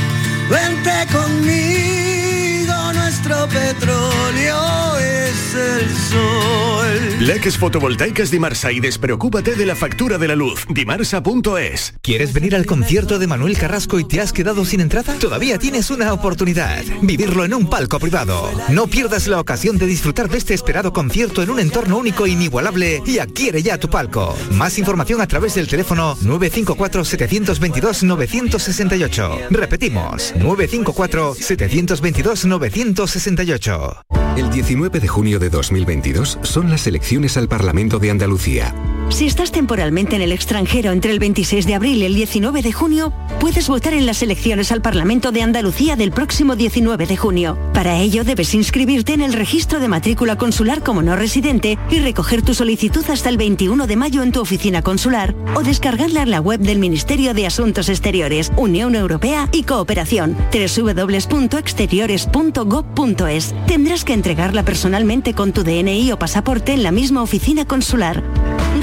Vente conmigo, nuestro petróleo es el sol. Leques fotovoltaicas Dimarsa y despreocúpate de la factura de la luz. Dimarsa.es. ¿Quieres venir al concierto de Manuel Carrasco y te has quedado sin entrada? Todavía tienes una oportunidad. Vivirlo en un palco privado. No pierdas la ocasión de disfrutar de este esperado concierto en un entorno único e inigualable y adquiere ya tu palco. Más información a través del teléfono 954 722 968. Repetimos, 954 722 968. El 19 de junio de 2022 son las elecciones al Parlamento de Andalucía. Si estás temporalmente en el extranjero entre el 26 de abril y el 19 de junio, puedes votar en las elecciones al Parlamento de Andalucía del próximo 19 de junio. Para ello debes inscribirte en el registro de matrícula consular como no residente y recoger tu solicitud hasta el 21 de mayo en tu oficina consular o descargarla en la web del Ministerio de Asuntos Exteriores, Unión Europea y Cooperación, www.exteriores.gov.es. Tendrás que entregarla personalmente con tu DNI o pasaporte en la misma oficina consular.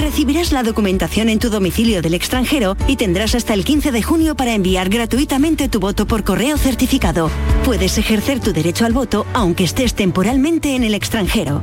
Recibirás la documentación en tu domicilio del extranjero y tendrás hasta el 15 de junio para enviar gratuitamente tu voto por correo certificado. Puedes ejercer tu derecho al voto aunque estés temporalmente en el extranjero.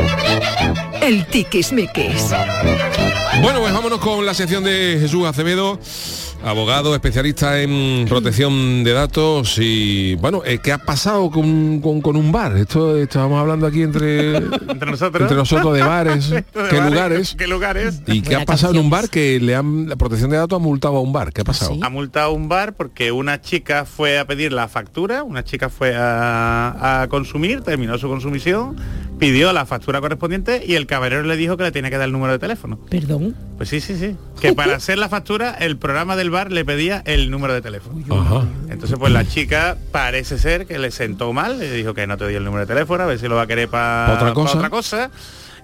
El tiquismiquis. Bueno, pues vámonos con la sección de Jesús Acevedo, abogado, especialista en protección de datos y, bueno, eh, ¿qué ha pasado con, con- con un bar? Esto estábamos hablando aquí entre, *laughs* entre nosotros, entre nosotros de bares, *laughs* De qué bares, lugares. ¿Qué lugares? ¿Y qué ha pasado en un bar que le han la protección de datos ha multado a un bar? ¿Qué ha pasado? Ha multado a un bar porque una chica fue a pedir la factura, una chica fue a, a consumir, terminó su consumición, pidió la factura correspondiente y el camarero le dijo que le tenía que dar el número de teléfono. Perdón. Pues sí, sí, sí. Que *laughs* para hacer la factura, el programa del bar le pedía el número de teléfono. Entonces, pues la chica parece ser que le sentó mal, le dijo que no te doy el número de teléfono, a ver si lo va a querer para ¿Otra cosa? otra cosa.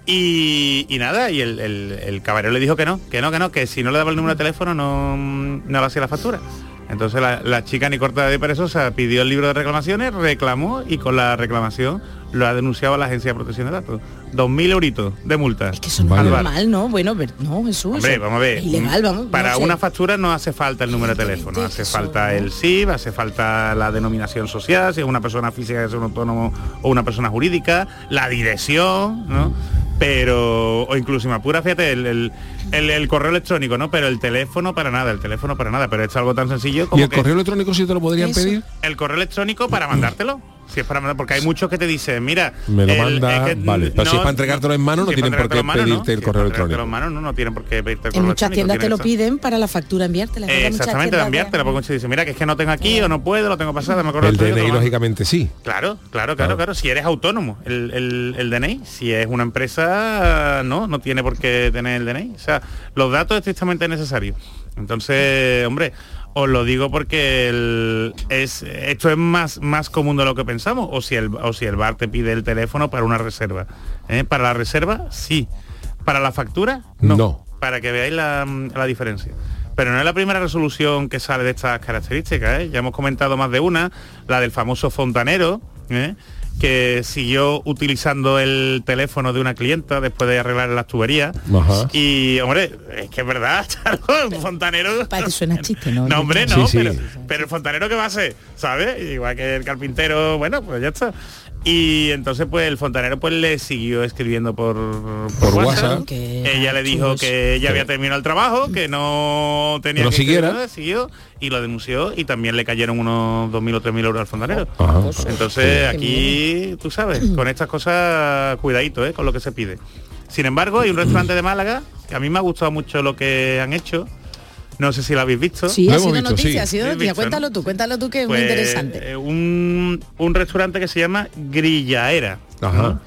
Y, y nada, y el, el, el camarero le dijo que no, que no, que no, que si no le daba el número de teléfono no, no le hacía la factura. Entonces la, la chica ni corta de perezosa pidió el libro de reclamaciones, reclamó y con la reclamación lo ha denunciado a la Agencia de Protección de Datos. 2.000 euritos de multa. Es que Eso no es normal, ¿no? Bueno, no, Jesús. Hombre, eso vamos a ver. es Ilegal, vamos. Para no sé. una factura no hace falta el número de teléfono, hace falta el SIB, hace falta la denominación social, si es una persona física, es un autónomo o una persona jurídica, la dirección, ¿no? Pero, o incluso si me apura, fíjate, el, el- el- el correo electrónico, ¿no? Pero el teléfono para nada, el teléfono para nada, pero es algo tan sencillo como ¿Y el que correo electrónico sí te lo podrían Eso. pedir? el correo electrónico para mandártelo. Si es para mandar, porque hay muchos que te dicen, mira, Me lo el- manda, es que vale. Pero si es para entregártelo en mano, no si tienen por qué mano, pedirte el correo electrónico. en mano, no, no tienen por qué pedirte el En correo muchas tiendas te lo piden para la factura enviártela. Eh, exactamente, para enviártela, porque muchos dicen, mira, que es que no tengo aquí o no puedo, lo tengo pasado, me acuerdo El DNI, lógicamente, sí. Claro, claro, claro, claro. Si eres autónomo, el, el, el DNI. Si es una empresa, no, no tiene por qué tener el DNI. O sea, los datos estrictamente necesarios. Entonces, hombre, os lo digo porque el- es, esto es más, más común de lo que pensamos. O si el, o si el bar te pide el teléfono para una reserva. ¿eh? Para la reserva, sí. Para la factura, no. No. Para que veáis la, la diferencia. Pero no es la primera resolución que sale de estas características. ¿eh? Ya hemos comentado más de una, la del famoso fontanero, ¿eh? Que siguió utilizando el teléfono de una clienta después de arreglar las tuberías. Ajá. Y, hombre, es que es verdad, *laughs* Charo, un fontanero... Parece suena chiste, ¿no? No, hombre, no, Sí, sí. Pero, pero el fontanero ¿qué va a hacer? ¿Sabes? Igual que el carpintero, bueno, pues ya está. Y entonces pues el fontanero pues le siguió escribiendo por, Por WhatsApp. Ella le dijo que ella había terminado el trabajo, que no tenía Que no que siguiera. nada, siguió y lo denunció y también le cayeron unos 2.000 o 3.000 euros al fontanero. Ajá. Entonces aquí, tú sabes, con estas cosas, cuidadito ¿eh? con lo que se pide. Sin embargo, hay un restaurante de Málaga que a mí me ha gustado mucho lo que han hecho. No sé si lo habéis visto. Sí, ha sido visto, noticia, sí. ha sido noticia. Cuéntalo tú, cuéntalo tú que es Pues, muy interesante. eh, un, un restaurante que se llama Grillaera. Ajá.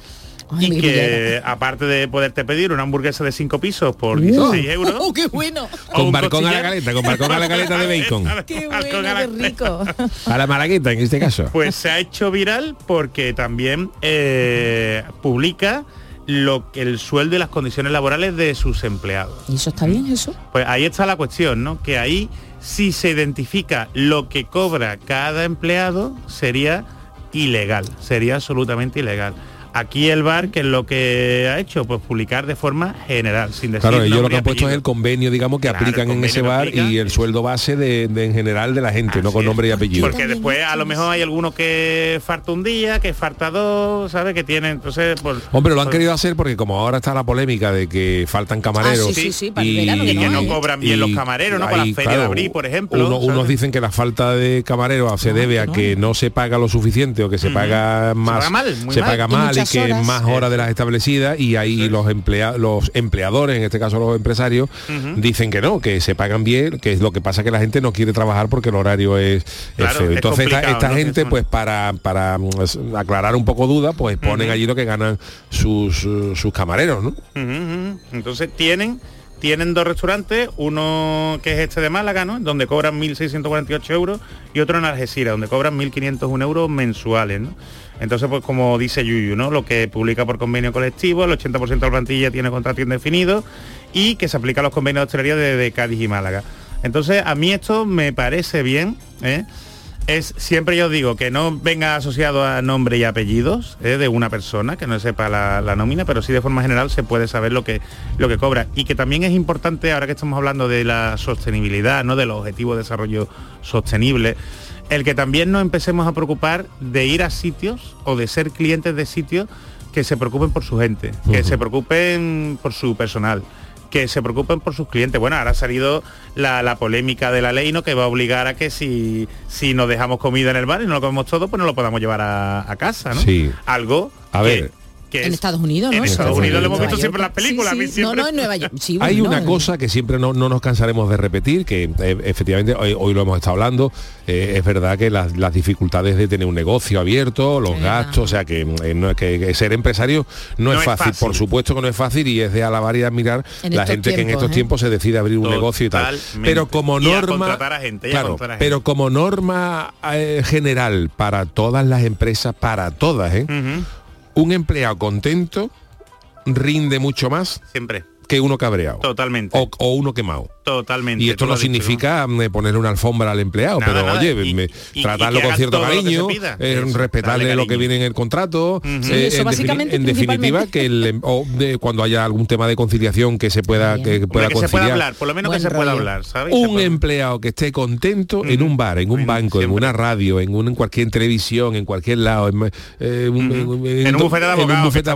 Ay, y que aparte de poderte pedir una hamburguesa de cinco pisos por 16 *laughs* euros. ¡Oh, qué bueno! o Con un balcón a la caleta, con balcón a la caleta de bacon. *laughs* ¡Qué Balcón bueno, a la- qué rico! *laughs* A la malagueta, en este caso. Pues se ha hecho viral porque también eh, publica lo que el sueldo y las condiciones laborales de sus empleados. ¿Y eso está bien, eso? Pues ahí está la cuestión, ¿no? Que ahí si se identifica lo que cobra cada empleado sería ilegal, sería absolutamente ilegal. Aquí el bar, que es lo que ha hecho, pues publicar de forma general, sin decir Claro, ellos lo que han puesto es el convenio, digamos, que Claro, aplican en ese bar aplica. y el sueldo base de, de en general de la gente, no con es. nombre y apellido. Porque después a lo mejor hay alguno que falta un día, que falta dos, ¿sabes? Que tiene, entonces... Pues, Hombre, lo han pues- querido hacer porque como ahora está la polémica de que faltan camareros Ah, sí, sí, sí, para el y, verano, que y que no cobran bien los camareros, ¿no? Para la feria de abril, por ejemplo. unos dicen que la falta de camareros se debe a que no se paga lo suficiente o que se paga más paga mal, muy se paga mal y, muchas que horas. más horas de las establecidas y ahí los emplea los empleadores en este caso los empresarios dicen que no que se pagan bien que es lo que pasa que la gente no quiere trabajar porque el horario es, feo es entonces esta, complicado, esta ¿no? gente pues para para mm, aclarar un poco dudas pues ponen allí lo que ganan sus sus camareros ¿no? Entonces tienen tienen dos restaurantes, uno que es este de Málaga, ¿no? Donde cobran 1.648 euros y otro en Algeciras, donde cobran 1.501 euros mensuales, ¿no? Entonces, pues como dice Yuyu, ¿no? Lo que publica por convenio colectivo, el 80% de la plantilla tiene contrato indefinido y que se aplica a los convenios de hostelería de, Cádiz y Málaga. Entonces, a mí esto me parece bien, ¿eh? Es siempre yo digo que no venga asociado a nombre y apellidos ¿eh? de una persona que no sepa la, la nómina pero sí de forma general se puede saber lo que lo que cobra y que también es importante ahora que estamos hablando de la sostenibilidad no de los objetivos de desarrollo sostenible el que también nos empecemos a preocupar de ir a sitios o de ser clientes de sitios que se preocupen por su gente que se preocupen por su personal que se preocupen por sus clientes. Bueno, ahora ha salido la, la polémica de la ley, ¿no? Que va a obligar a que si, si nos dejamos comida en el bar y no lo comemos todo, pues no lo podamos llevar a, a casa, ¿no? Sí. Algo A que- ver. Que En es- Estados Unidos, ¿no? En Estados Estados Unidos lo Unidos. hemos visto siempre en las películas. Sí, a mí sí. siempre- No, no, en Nueva York. Sí, Hay una no, cosa que siempre no, no nos cansaremos de repetir, que eh, efectivamente hoy, hoy lo hemos estado hablando, eh, es verdad que las, las dificultades de tener un negocio abierto, los Sí. gastos, o sea que, eh, no- que- que ser empresario no, No es, es fácil. por supuesto que no es fácil y es de alabar y admirar En la gente que en estos ¿eh? tiempos se decide abrir un negocio y tal. Pero como Y a norma, contratar a gente, y a claro, contratar a gente. pero como norma eh, general para todas las empresas, para todas, ¿eh? Un empleado contento rinde mucho más Siempre. que uno cabreado Totalmente. o, o uno quemado. Totalmente. Y esto no has dicho, significa eh, ponerle una alfombra al empleado, Nada, pero nada. oye, Y- me- y- y tratarlo con cierto cariño, eh, Eso, respetarle lo que cariño. viene en el contrato, eh, Sí, eso en, defini- básicamente, en definitiva que el, em- o de- cuando haya algún tema de conciliación que se pueda que, pueda que se pueda hablar, por lo menos Buen que se pueda hablar, un empleado que esté contento en un bar, en un banco, en una radio, en, un, en cualquier televisión, en cualquier lado, en, eh, un- En un bufete de en un bufete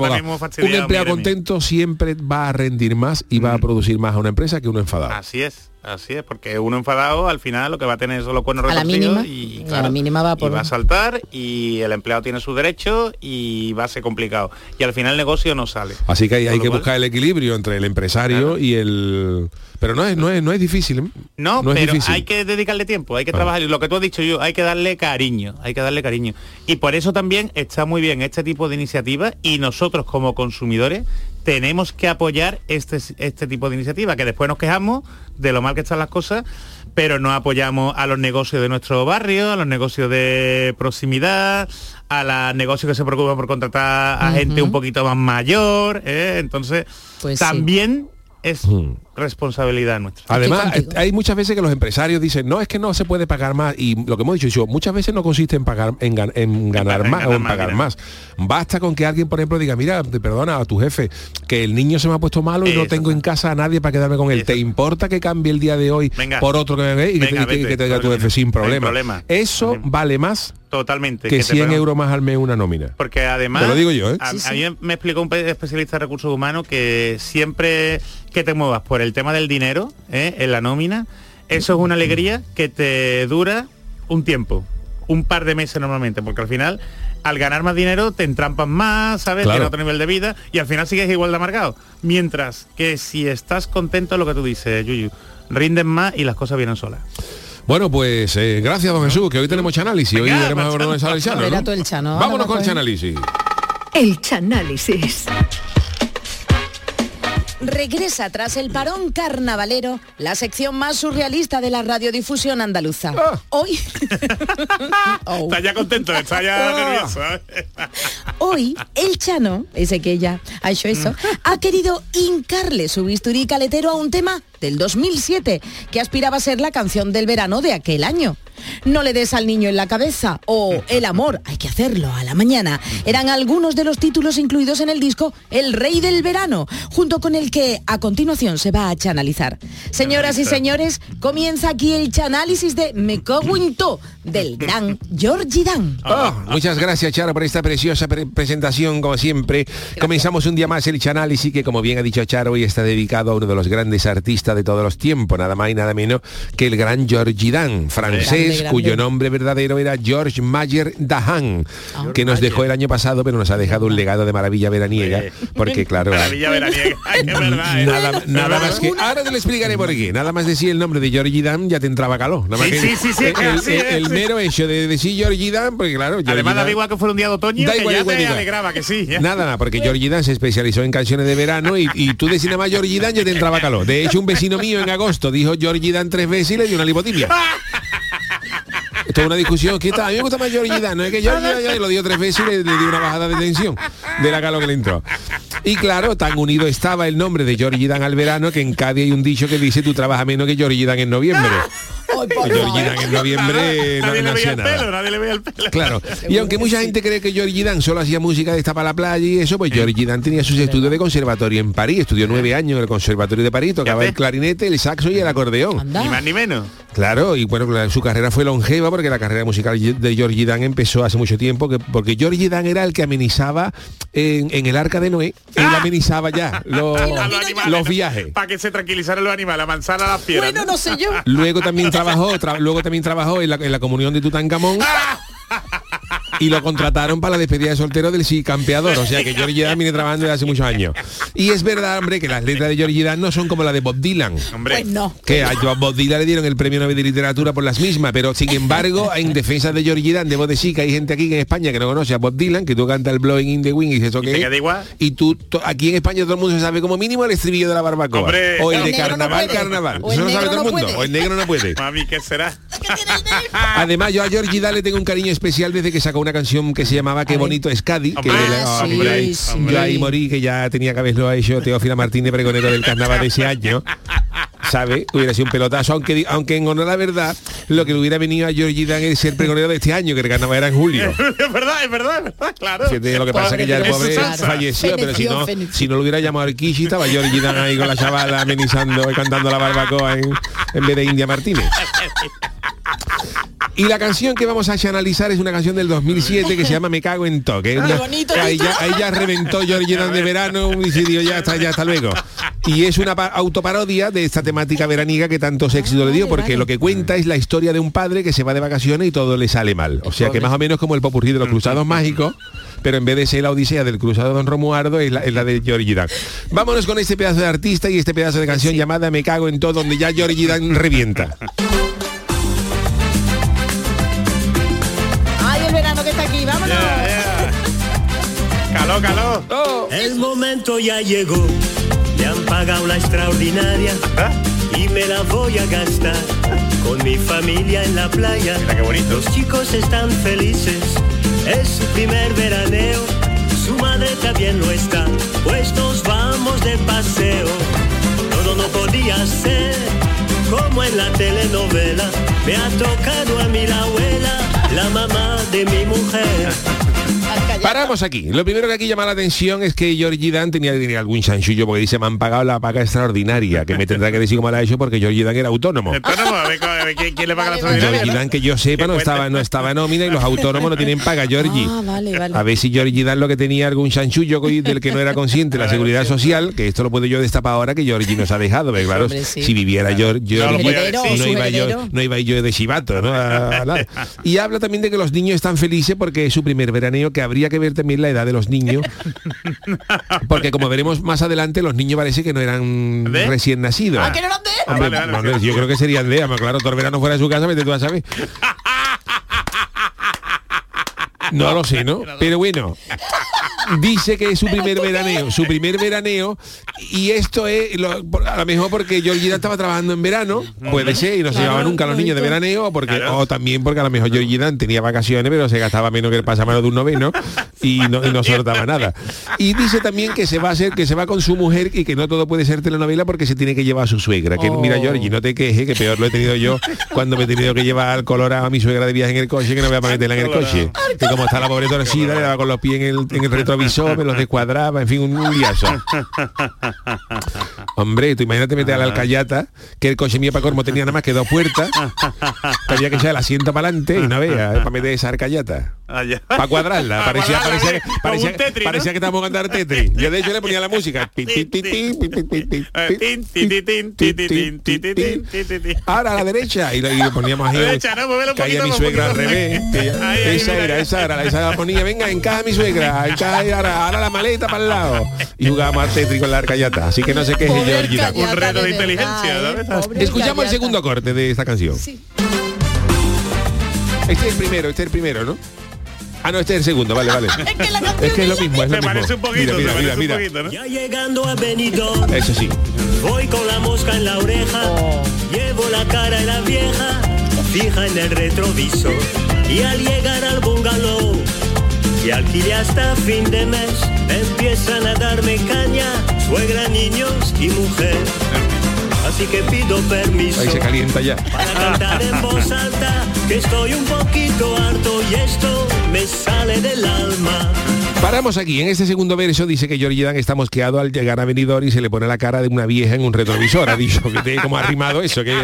empleado contento siempre va a rendir más y va a producir más a una empresa que uno enfadado. Así es, así es, porque uno enfadado al final lo que va a tener son los cuernos A la retorcidos mínima, y, a la mínima va y por- va a saltar y el empleado tiene sus derechos y va a ser complicado. Y al final el negocio no sale. Así que hay, hay que cual- buscar el equilibrio entre el empresario y el... Pero no es, no es, no es difícil. ¿eh? No, es pero difícil. hay que dedicarle tiempo, hay que Claro. trabajar. Y lo que tú has dicho yo, hay que darle cariño, hay que darle cariño. Y por eso también está muy bien este tipo de iniciativas y nosotros como consumidores tenemos que apoyar este, este tipo de iniciativa, que después nos quejamos de lo mal que están las cosas, pero no apoyamos a los negocios de nuestro barrio, a los negocios de proximidad, a los negocios que se preocupan por contratar a gente un poquito más mayor. ¿eh? Entonces, Pues sí. también es responsabilidad nuestra. Además, eh, hay muchas veces que los empresarios dicen, no, es que no se puede pagar más. Y lo que hemos dicho yo, muchas veces no consiste en pagar en, gan- en ganar en más ganar o en más pagar más. Basta con que alguien, por ejemplo, diga, mira, te perdona a tu jefe, que el niño se me ha puesto malo y no tengo en casa a nadie para quedarme con él. ¿Te importa que cambie el día de hoy Venga. por otro que venga y que, Venga, que- vete, que te diga tu jefe sin problema? problema. Eso vale más Totalmente. que te 100 pagan- euros más al mes una nómina. Porque además, Te lo digo yo, ¿eh? a, Sí, sí. a mí me explicó un pe- especialista de recursos humanos que siempre que te muevas por el tema del dinero ¿eh? en la nómina, eso es una alegría que te dura un tiempo, un par de meses normalmente, porque al final al ganar más dinero te entrampas más, ¿sabes? Claro. Tienes otro nivel de vida y al final sigues igual de amargado. Mientras que si estás contento, lo que tú dices, Yuyu, rinden más y las cosas vienen solas. Bueno, pues eh, gracias, don Jesús, que hoy tenemos chanálisis. Hoy Venga, veremos a ver dónde sale el Chano, Verá ¿no? todo el Chano. Vámonos con el chanálisis. El Chanálisis. Regresa tras el parón carnavalero la sección más surrealista de la radiodifusión andaluza. Ah. Hoy, *laughs* Está ya contento, está ya nervioso. ¿eh? hoy el Chano, ese que ya ha hecho eso, ha querido hincarle su bisturí caletero a un tema del 2007 que aspiraba a ser la canción del verano de aquel año. No le des al niño en la cabeza o El amor, hay que hacerlo a la mañana. Eran algunos de los títulos incluidos en el disco El Rey del Verano, junto con el que a continuación se va a chanalizar. Señoras y señores, comienza aquí el chanálisis de Me cago en to del gran Georgie Dan. Ah, muchas gracias, Charo, por esta preciosa pre- presentación, como siempre. Comenzamos un día más el Chanálisis, que como bien ha dicho Charo, hoy está dedicado a uno de los grandes artistas de todos los tiempos, nada más y nada menos que el gran Georgie Dan, francés, Grande, grande. cuyo nombre verdadero era George Mayer Dahan, que nos dejó el año pasado, pero nos ha dejado un legado de maravilla veraniega, porque *laughs* claro... Maravilla veraniega, es verdad. ¿eh? Nada, más que ahora te lo explicaré por qué nada más decir el nombre de Georgie Dan ya te entraba calor nada más Sí, que sí, sí, sí, el, el- sí, sí, el sí. mero hecho de decir Georgie Dan porque claro Georgie Además, Dan- da igual que fuera un día de otoño, Da que igual, ya igual, te igual. alegraba, que sí. ya. Nada, nada, porque Georgie Dan se especializó en canciones de verano y, y tú decías nada más Georgie Dan ya te entraba calor. De hecho, un vecino mío en agosto dijo Georgie Dan tres veces y le dio una lipotimia. *laughs* Esto es una discusión que está. A mí me gusta más Georgie Dan, no es que Dan ya lo dio tres veces y le, le dio una bajada de tensión de la calor que le entró. Y claro, tan unido estaba el nombre de Georgie Dan al verano que en Cádiz hay un dicho que dice tú trabajas menos que Georgie Dan en noviembre. *laughs* Georgie Dan en noviembre no, nadie no le veía hacía el nada. pelo, nadie le veía el pelo. Claro. *laughs* Y aunque mucha gente cree que Georgie Dan solo hacía música de esta para la playa y eso, pues Georgie Dan tenía sus estudios de conservatorio en París. Estudió nueve años en el conservatorio de París, tocaba el clarinete, el saxo y el acordeón. Ni más ni menos. Claro, y bueno, su carrera fue longeva porque la carrera musical de Georgie Dan empezó hace mucho tiempo, que, porque Georgie Dan era el que amenizaba en, en el arca de Noé, él amenizaba ya *laughs* los, A los animales, los viajes. Para que se tranquilizaran los animales, la manzana a las piedras. Bueno, no sé yo. Luego también trabajó, tra- luego también trabajó en la, en la comunión de Tutankamón. *laughs* Y lo contrataron para la despedida de soltero del sí campeador. O sea que Georgie Dan viene trabajando desde hace muchos años. Y es verdad, hombre, que las letras de Georgie Dan no son como las de Bob Dylan. Hombre. Pues no. Que a Bob Dylan le dieron el premio Nobel de Literatura por las mismas, pero sin embargo, en defensa de Georgie Dan, debo decir que hay gente aquí en España que no conoce a Bob Dylan, que tú cantas el Blowing in the Wind y dices eso que te es?". queda igual. Y tú, aquí en España todo el mundo se sabe como mínimo el estribillo de la barbacoa. Hombre. o el El de no carnaval, carnaval. Eso lo sabe todo el no mundo. puede. O el negro no puede. Mami, ¿qué será? *laughs* Además, yo a Georgie Dan le tengo un cariño especial desde que sacó una canción que se llamaba Qué bonito es Cádiz. Que Ah, sí, hombre, sí. Yo ahí morí, que ya tenía que haberlo hecho Teófila Martínez, pregonero del carnaval de ese año. ¿Sabe? Hubiera sido un pelotazo, aunque, aunque en honor a la verdad, lo que le hubiera venido a Georgie Dan es ser pregonero de este año, que el carnaval era en julio. *laughs* es verdad, es verdad, es verdad, claro. Lo que pasa es que ya el pobre salsa. falleció, pero si no, feneció. si no lo hubiera llamado al Kishi, estaba Georgie Dan ahí con la chavala amenizando y cantando la barbacoa en, en vez de India Martínez. *laughs* Y la canción que vamos a analizar es una canción del 2007 que se llama Me cago en toque. Qué bonito ahí, ya, ahí ya reventó Georgie Dan de verano y decidió ya hasta ya hasta luego. Y es una pa- autoparodia de esta temática veraniga que tantos éxitos le dio, porque lo que cuenta es la historia de un padre que se va de vacaciones y todo le sale mal. O sea que más o menos como el popurrí de los cruzados mágicos, pero en vez de ser la odisea del cruzado Don Romuardo es la, es la de Georgie Dan. Vámonos con este pedazo de artista y este pedazo de canción llamada Me cago en todo, donde ya Georgie Dan revienta. Caló, caló. El momento ya llegó, me han pagado la extraordinaria. Y me la voy a gastar con mi familia en la playa. Los chicos están felices, es su primer veraneo, su madre también lo está, pues nos vamos de paseo. Todo no podía ser como en la telenovela, me ha tocado a mí la abuela, la maman de mes mujeres. Paramos aquí. Lo primero que aquí llama la atención es que Georgie Dan tenía, tenía algún chanchullo porque dice me han pagado la paga extraordinaria, que me tendrá que decir cómo la ha hecho porque Georgie Dan era autónomo. Autónomo, a ver, a ver, ¿quién, quién le paga la Georgie extraordinaria? Dan, que yo sepa, no estaba, no estaba nómina y los autónomos no tienen paga, Georgie. Ah, vale, vale. A ver si Georgie Dan lo que tenía algún chanchullo del que no era consciente, la seguridad social, que esto lo puedo yo destapar ahora que Georgie nos ha dejado, claro, Hombre, sí. si viviera Geor- Georgie, No iba yo, no iba yo de chivato, ¿no? A- a la- Y habla también de que los niños están felices porque es su primer veraneo, que habría que ver también la edad de los niños, *laughs* porque como veremos más adelante, los niños parece que no eran ¿De? recién nacidos. Ah, que no eran de. Hombre, vale, vale, no, sí. yo creo que serían de, ama, claro, todo el verano fuera de su casa, vete tú a saber. *laughs* No lo sé, ¿no? Pero bueno, dice que es su primer veraneo, su primer veraneo, y esto es, lo- a lo mejor porque Georgina estaba trabajando en verano, puede ser, y no se llevaba nunca a los niños de veraneo, o, porque, o también porque a lo mejor Georgina tenía vacaciones, pero se gastaba menos que el pasamano de un noveno, y no, y no soltaba nada. Y dice también que se va a hacer, que se va con su mujer y que no todo puede ser telenovela porque se tiene que llevar a su suegra. Que mira, Georgie, no te quejes, que peor lo he tenido yo cuando me he tenido que llevar al colorado a mi suegra de viaje en el coche, que no voy a meterla en el coche. Que como está la pobre torcida, le daba con los pies en el, en el suavizó, me los descuadraba, en fin, un, liazo. Hombre, tú imagínate meter a la alcayata, que el coche mío para Cormo tenía nada más que dos puertas, había que echar la asiento para adelante y no vea, para meter esa alcayata. Para cuadrarla, parecía, parecía, parecía, parecía que estábamos cantando Tetris. Yo de hecho le ponía la música. Ahora a la derecha y, le poníamos ahí. Derecha, no, caía mi suegra al revés. Esa era, esa era, esa la ponía, venga, encaja mi suegra, ahora, ahora la maleta para el lado. Y jugábamos al Tetris con la arcayata. Así que no sé qué es. Arcayata, Un reto de de inteligencia, verdad, ¿eh? Escuchamos el segundo corte de esta canción. Este es el primero, este es el primero, ¿no? Ah, no, este es el segundo, vale, vale. *laughs* Es que la Es que es lo mismo, es lo mismo. parece un poquito, Mira, mira, un poquito, ¿no? Ya llegando a Benidorm, Eso sí. voy con la mosca en la oreja, llevo la cara de la vieja, fija en el retrovisor. Y al llegar al bungalow, que alquilé hasta fin de mes, empiezan a darme caña, suegra, niños y mujer. Así que pido permiso Ahí se calienta ya. para cantar en voz alta, que estoy un poquito harto y esto me sale del alma. Paramos aquí. En este segundo verso dice que Georgie Dan está mosqueado al llegar a Benidorm y se le pone la cara de una vieja en un retrovisor. Ha dicho que tiene como arrimado eso, que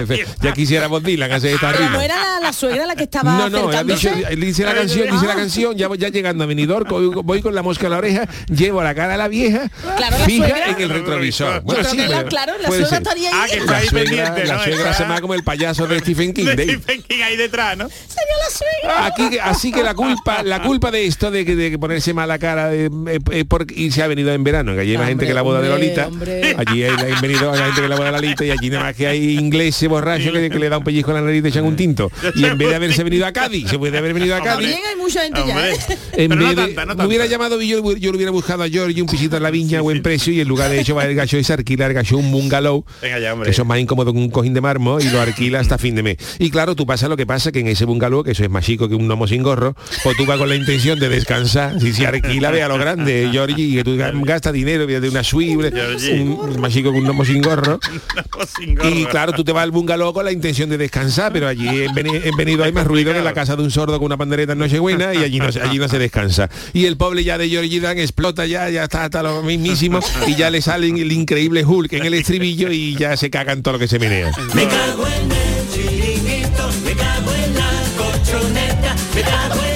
ya quisiera Bob Dylan hacer esta rima. no era la, suegra la que estaba No, no, ha dicho, dice la canción, dice la Ah. canción, ya, ya llegando a Benidorm, voy con la mosca en la oreja, llevo la cara a la vieja, Claro, fija en el retrovisor. La- pero claro, la suegra ser. estaría Ah, ahí. que está La ahí suegra, pendiente, la ¿no? suegra Está- se llama como el payaso de Stephen King. de ahí. Stephen King ahí detrás, ¿no? Sería la suegra. Aquí, así que la culpa, la culpa de esto, de que, de ponerse mala cara, eh, eh, porque y se ha venido en verano, que allí hay más gente que la boda de Lolita, hombre. allí hay, hay venido hay gente que la boda de Lolita y allí nada más que hay ingleses borrachos que, que le da un pellizco a la nariz y echan un tinto. Y en vez de haberse venido a Cádiz, se puede haber venido a Cádiz. También hay mucha gente ya. Hombre. ¿eh? En Pero vez de, tanta, no me hubiera llamado yo, yo le hubiera buscado a Georgie un pisito en la viña a buen precio y en lugar de hecho va el gacho y se alquila el gacho un bungalow Venga ya, hombre. que eso es más incómodo que un cojín de mármol y lo alquila hasta fin de mes. Y claro, tú pasa lo que pasa que en ese bungalow, que eso es más chico que un gnomo sin gorro, pues tú vas con la intención de descansar, si se alquila ve a lo grande, *laughs* Georgie, y que tú gastas dinero de una suite, un, más chico que un gnomo sin gorro. *laughs* No, sin gorra. Y claro, tú te vas al bungalow con la intención de descansar, pero allí en, venido hay más ruido que en la casa de un sordo con una pandereta en Nochebuena y allí no, se- allí no se descansa. Y el pobre ya de Georgie Dan explota ya, ya está hasta lo mismísimo y ya le sale el increíble Hulk en el estribillo y ya se cagan todo lo que se menea. Me cago en el chiringuito, me cago en la colchoneta, me cago en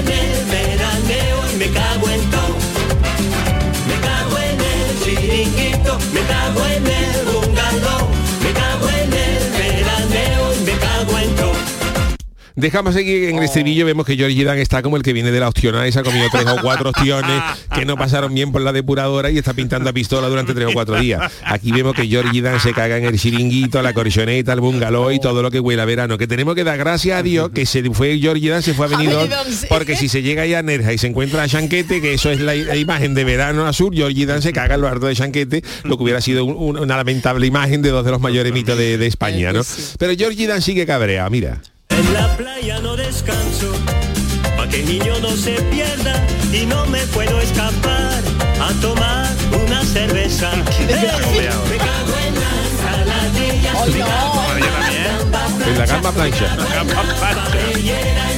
Dejamos seguir en el estribillo, vemos que Georgie Dan está como el que viene de la opcional y se ha comido tres o cuatro opciones que no pasaron bien por la depuradora y está pintando a pistola durante tres o cuatro días. Aquí vemos que Georgie Dan se caga en el chiringuito, la corchoneta, el bungalow y todo lo que huele a verano. Que tenemos que dar gracias a Dios que se fue Georgie Dan, se fue a Benidorm, porque si se llega ahí a Nerja y se encuentra a Chanquete, que eso es la, la imagen de verano azul, Georgie Dan se caga en lo harto de Chanquete, lo que hubiera sido un- un- una lamentable imagen de dos de los mayores mitos de, de España, ¿no? Pero Georgie Dan sigue cabrea, mira. En la playa no descanso, pa' que el niño no se pierda y no me puedo escapar a tomar una cerveza. Me cago en la me cago en la gamba En la gamba plancha.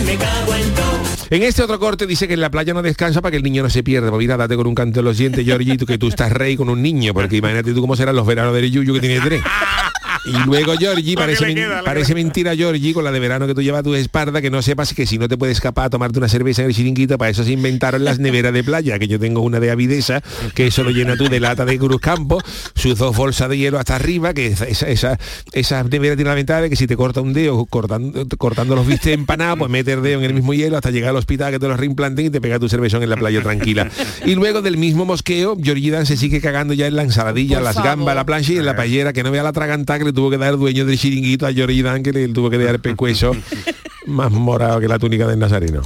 me cago en todo. En este otro corte dice que en la playa no descansa para que el niño no se pierda. Pues mira, date con un canto en los dientes, Georgie, tú que tú estás rey con un niño, porque imagínate tú cómo serán los veranos de Yuyu que tiene tres. *laughs* Y luego Georgie, *laughs* parece, queda, parece mentira Georgie con la de verano que tú llevas a tu espalda, que no sepas que si no te puedes escapar a tomarte una cerveza en el chiringuito, para eso se inventaron las neveras de playa, que yo tengo una de avidesa, que eso lo llena tú de lata de Cruzcampo, sus dos bolsas de hielo hasta arriba, que esa, esa, esa, nevera tiene la ventaja de que si te corta un dedo cortando, cortando los vistes empanados, pues mete el dedo en el mismo hielo hasta llegar al hospital que te lo reimplanten y te pega tu cervezón en la playa tranquila. Y luego del mismo mosqueo, Georgie Dan se sigue cagando ya en la ensaladilla, Por las favor. gambas, la plancha y en la paellera, que no vea la tragantá que le tuvo que dar el dueño del chiringuito a Georgie Dan, que le tuvo que dar el pescuezo *laughs* más morado que la túnica del Nazareno.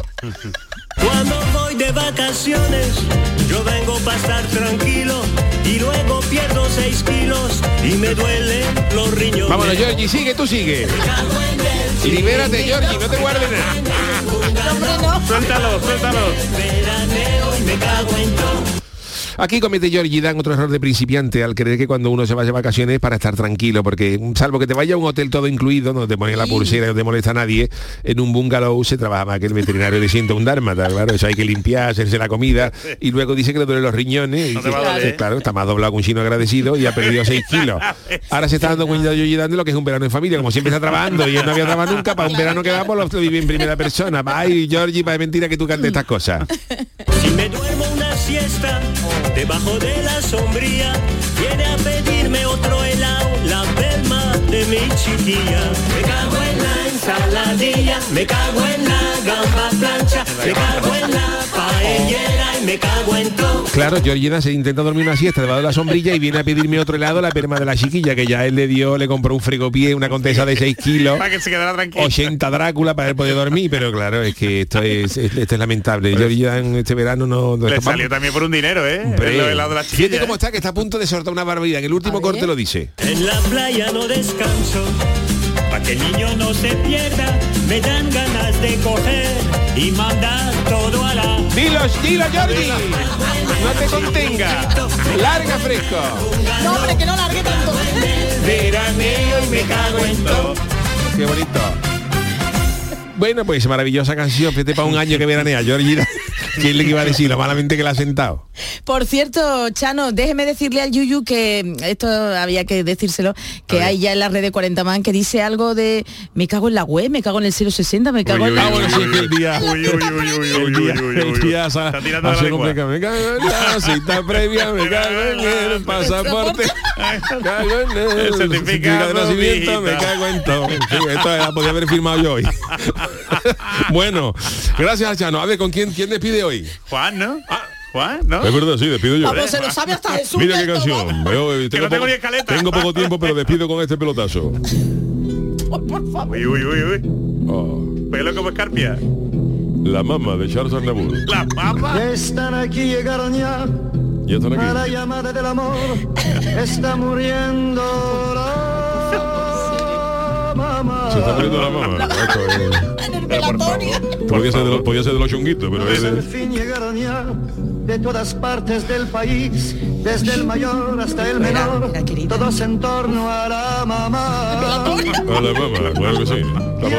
Cuando voy de vacaciones, yo vengo para estar tranquilo y luego pierdo 6 kilos y me duelen los riñones. Vámonos, Georgie, sigue, tú sigue. Libérate, Georgie, no te guardes nada. Suéltalo, suéltalo. Y me cago en todo. Aquí comete Georgie Dan otro error de principiante al creer que cuando uno se va de vacaciones es para estar tranquilo, porque salvo que te vaya a un hotel todo incluido, donde te ponen la pulsera y no te molesta a nadie, en un bungalow se trabaja más que el veterinario le sienta un dármata, claro, eso hay que limpiar, hacerse la comida, y luego dice que le duelen los riñones, y No claro, está más doblado que un chino agradecido y ha perdido 6 kilos. *laughs* Ahora se está dando cuenta Georgie Dan de lo que es un verano en familia, como siempre está trabajando y él no había trabajado nunca, para un verano que va, pues lo vive en primera persona. Ay, Georgie, para mentira que tú cantes estas cosas. *laughs* Si me duermo una siesta debajo de la sombría, viene a pedirme otro helado, la pelma de mi chiquilla. Me cago en la ensaladilla, me cago en la gamba plancha, me cago en la paellera y me cago en todo. Claro, Georgina se intenta dormir una siesta debajo de la sombrilla y viene a pedirme otro helado la perma de la chiquilla, que ya él le dio, le compró un frigopié, una contesa de 6 kilos, *laughs* Para que se quedara tranquilo. 80 Drácula para él poder dormir, pero claro, es que esto es, es- esto es lamentable. Georgina en este verano no... no Le está- salió también por un dinero, ¿eh? El helado de la Fíjate cómo está, que está a punto de soltar una barbaridad. En el último corte lo dice. En la playa no descanso, para que el niño no se pierda, me dan ganas de coger y mandar todo a la... Dilo, dilo, Jordi. No te contenga. Larga fresco. No, hombre, que no largue tanto. Veraneo y me cago en todo. Qué bonito. Bueno, pues maravillosa canción, fíjate para un año que veranea, Georgina. ¿Quién le iba a decir lo malamente que la ha sentado? Por cierto, Chano, déjeme decirle al Yuyu que esto había que decírselo, que hay ya en la red de 40 man que dice algo de me cago en la web, me cago en el 060, me cago en la... Que el día... El día, Está tirando la lengua. Me cago en la cita previa, me cago en el *laughs* pasaporte, me cago en el, El certificado de nacimiento, me cago en todo. Sí, esto la podía haber firmado yo hoy. *laughs* bueno, gracias Chano. A ver, ¿con quién, quién despide hoy? Juan, ¿no? Juan, ¿no? Es verdad, sí, despido yo. Vamos, se lo sabe hasta Jesús. Mira qué canción. Veo, eh, tengo, no tengo poco, ni escaleta. tengo poco tiempo, pero despido con este pelotazo. *laughs* Por favor. Uy, uy, uy, uy. Oh, Pelo como escarpia. la mamá de Charles Aznavour. La papa. Ya están aquí, llegaron ya Ya están a la aquí. llamada del amor. Está muriendo la mamá. Se está muriendo la mamá. *laughs* Esto es- En el velatorio. podía, ser de los, podía ser de los chunguitos, pero es Al fin llegaron ya de todas partes del país, desde el mayor hasta el menor, todos en torno a la mamá. a la mamá, claro que sí. La Y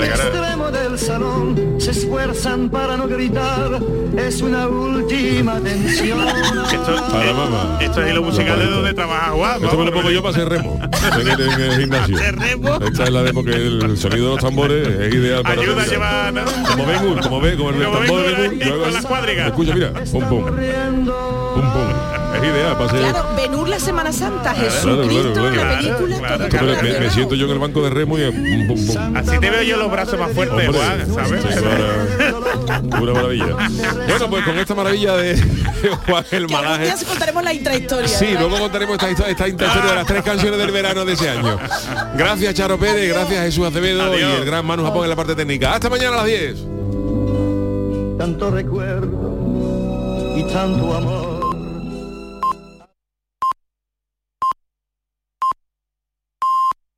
Oiga, ahora- extremo del salón se esfuerzan para no gritar. Es una última atención. Esto, Para mamá. esto es lo musical de donde trabaja Juan. Esto me lo pongo yo para hacer remo. en, el, en el gimnasio. *laughs* Esta es la de porque el sonido de los tambores es ideal para Ayuda a llevar, ¿no? Como Ben como ve, como el tambor de con las cuadrigas. Escucha, mira, pum pum. Pum pum. Es ideal para hacer. Claro, Benur la Semana Santa, Claro, Jesucristo, claro, claro. la película, todo Esto me, siento yo en el banco de remo y. Así te veo yo los brazos más fuertes, Hombre, Juan, ¿sabes? sí, una, *laughs* una maravilla. Bueno, pues con esta maravilla de *laughs* Juan el Malaje. os contaremos la intrahistoria. Sí, ¿verdad? luego contaremos esta, histo- esta historia de las tres canciones del verano de ese año. Gracias Charo Pérez, gracias Jesús Acevedo y el gran Manu Japón en la parte técnica. Hasta mañana a las 10. Tanto recuerdo y tanto amor.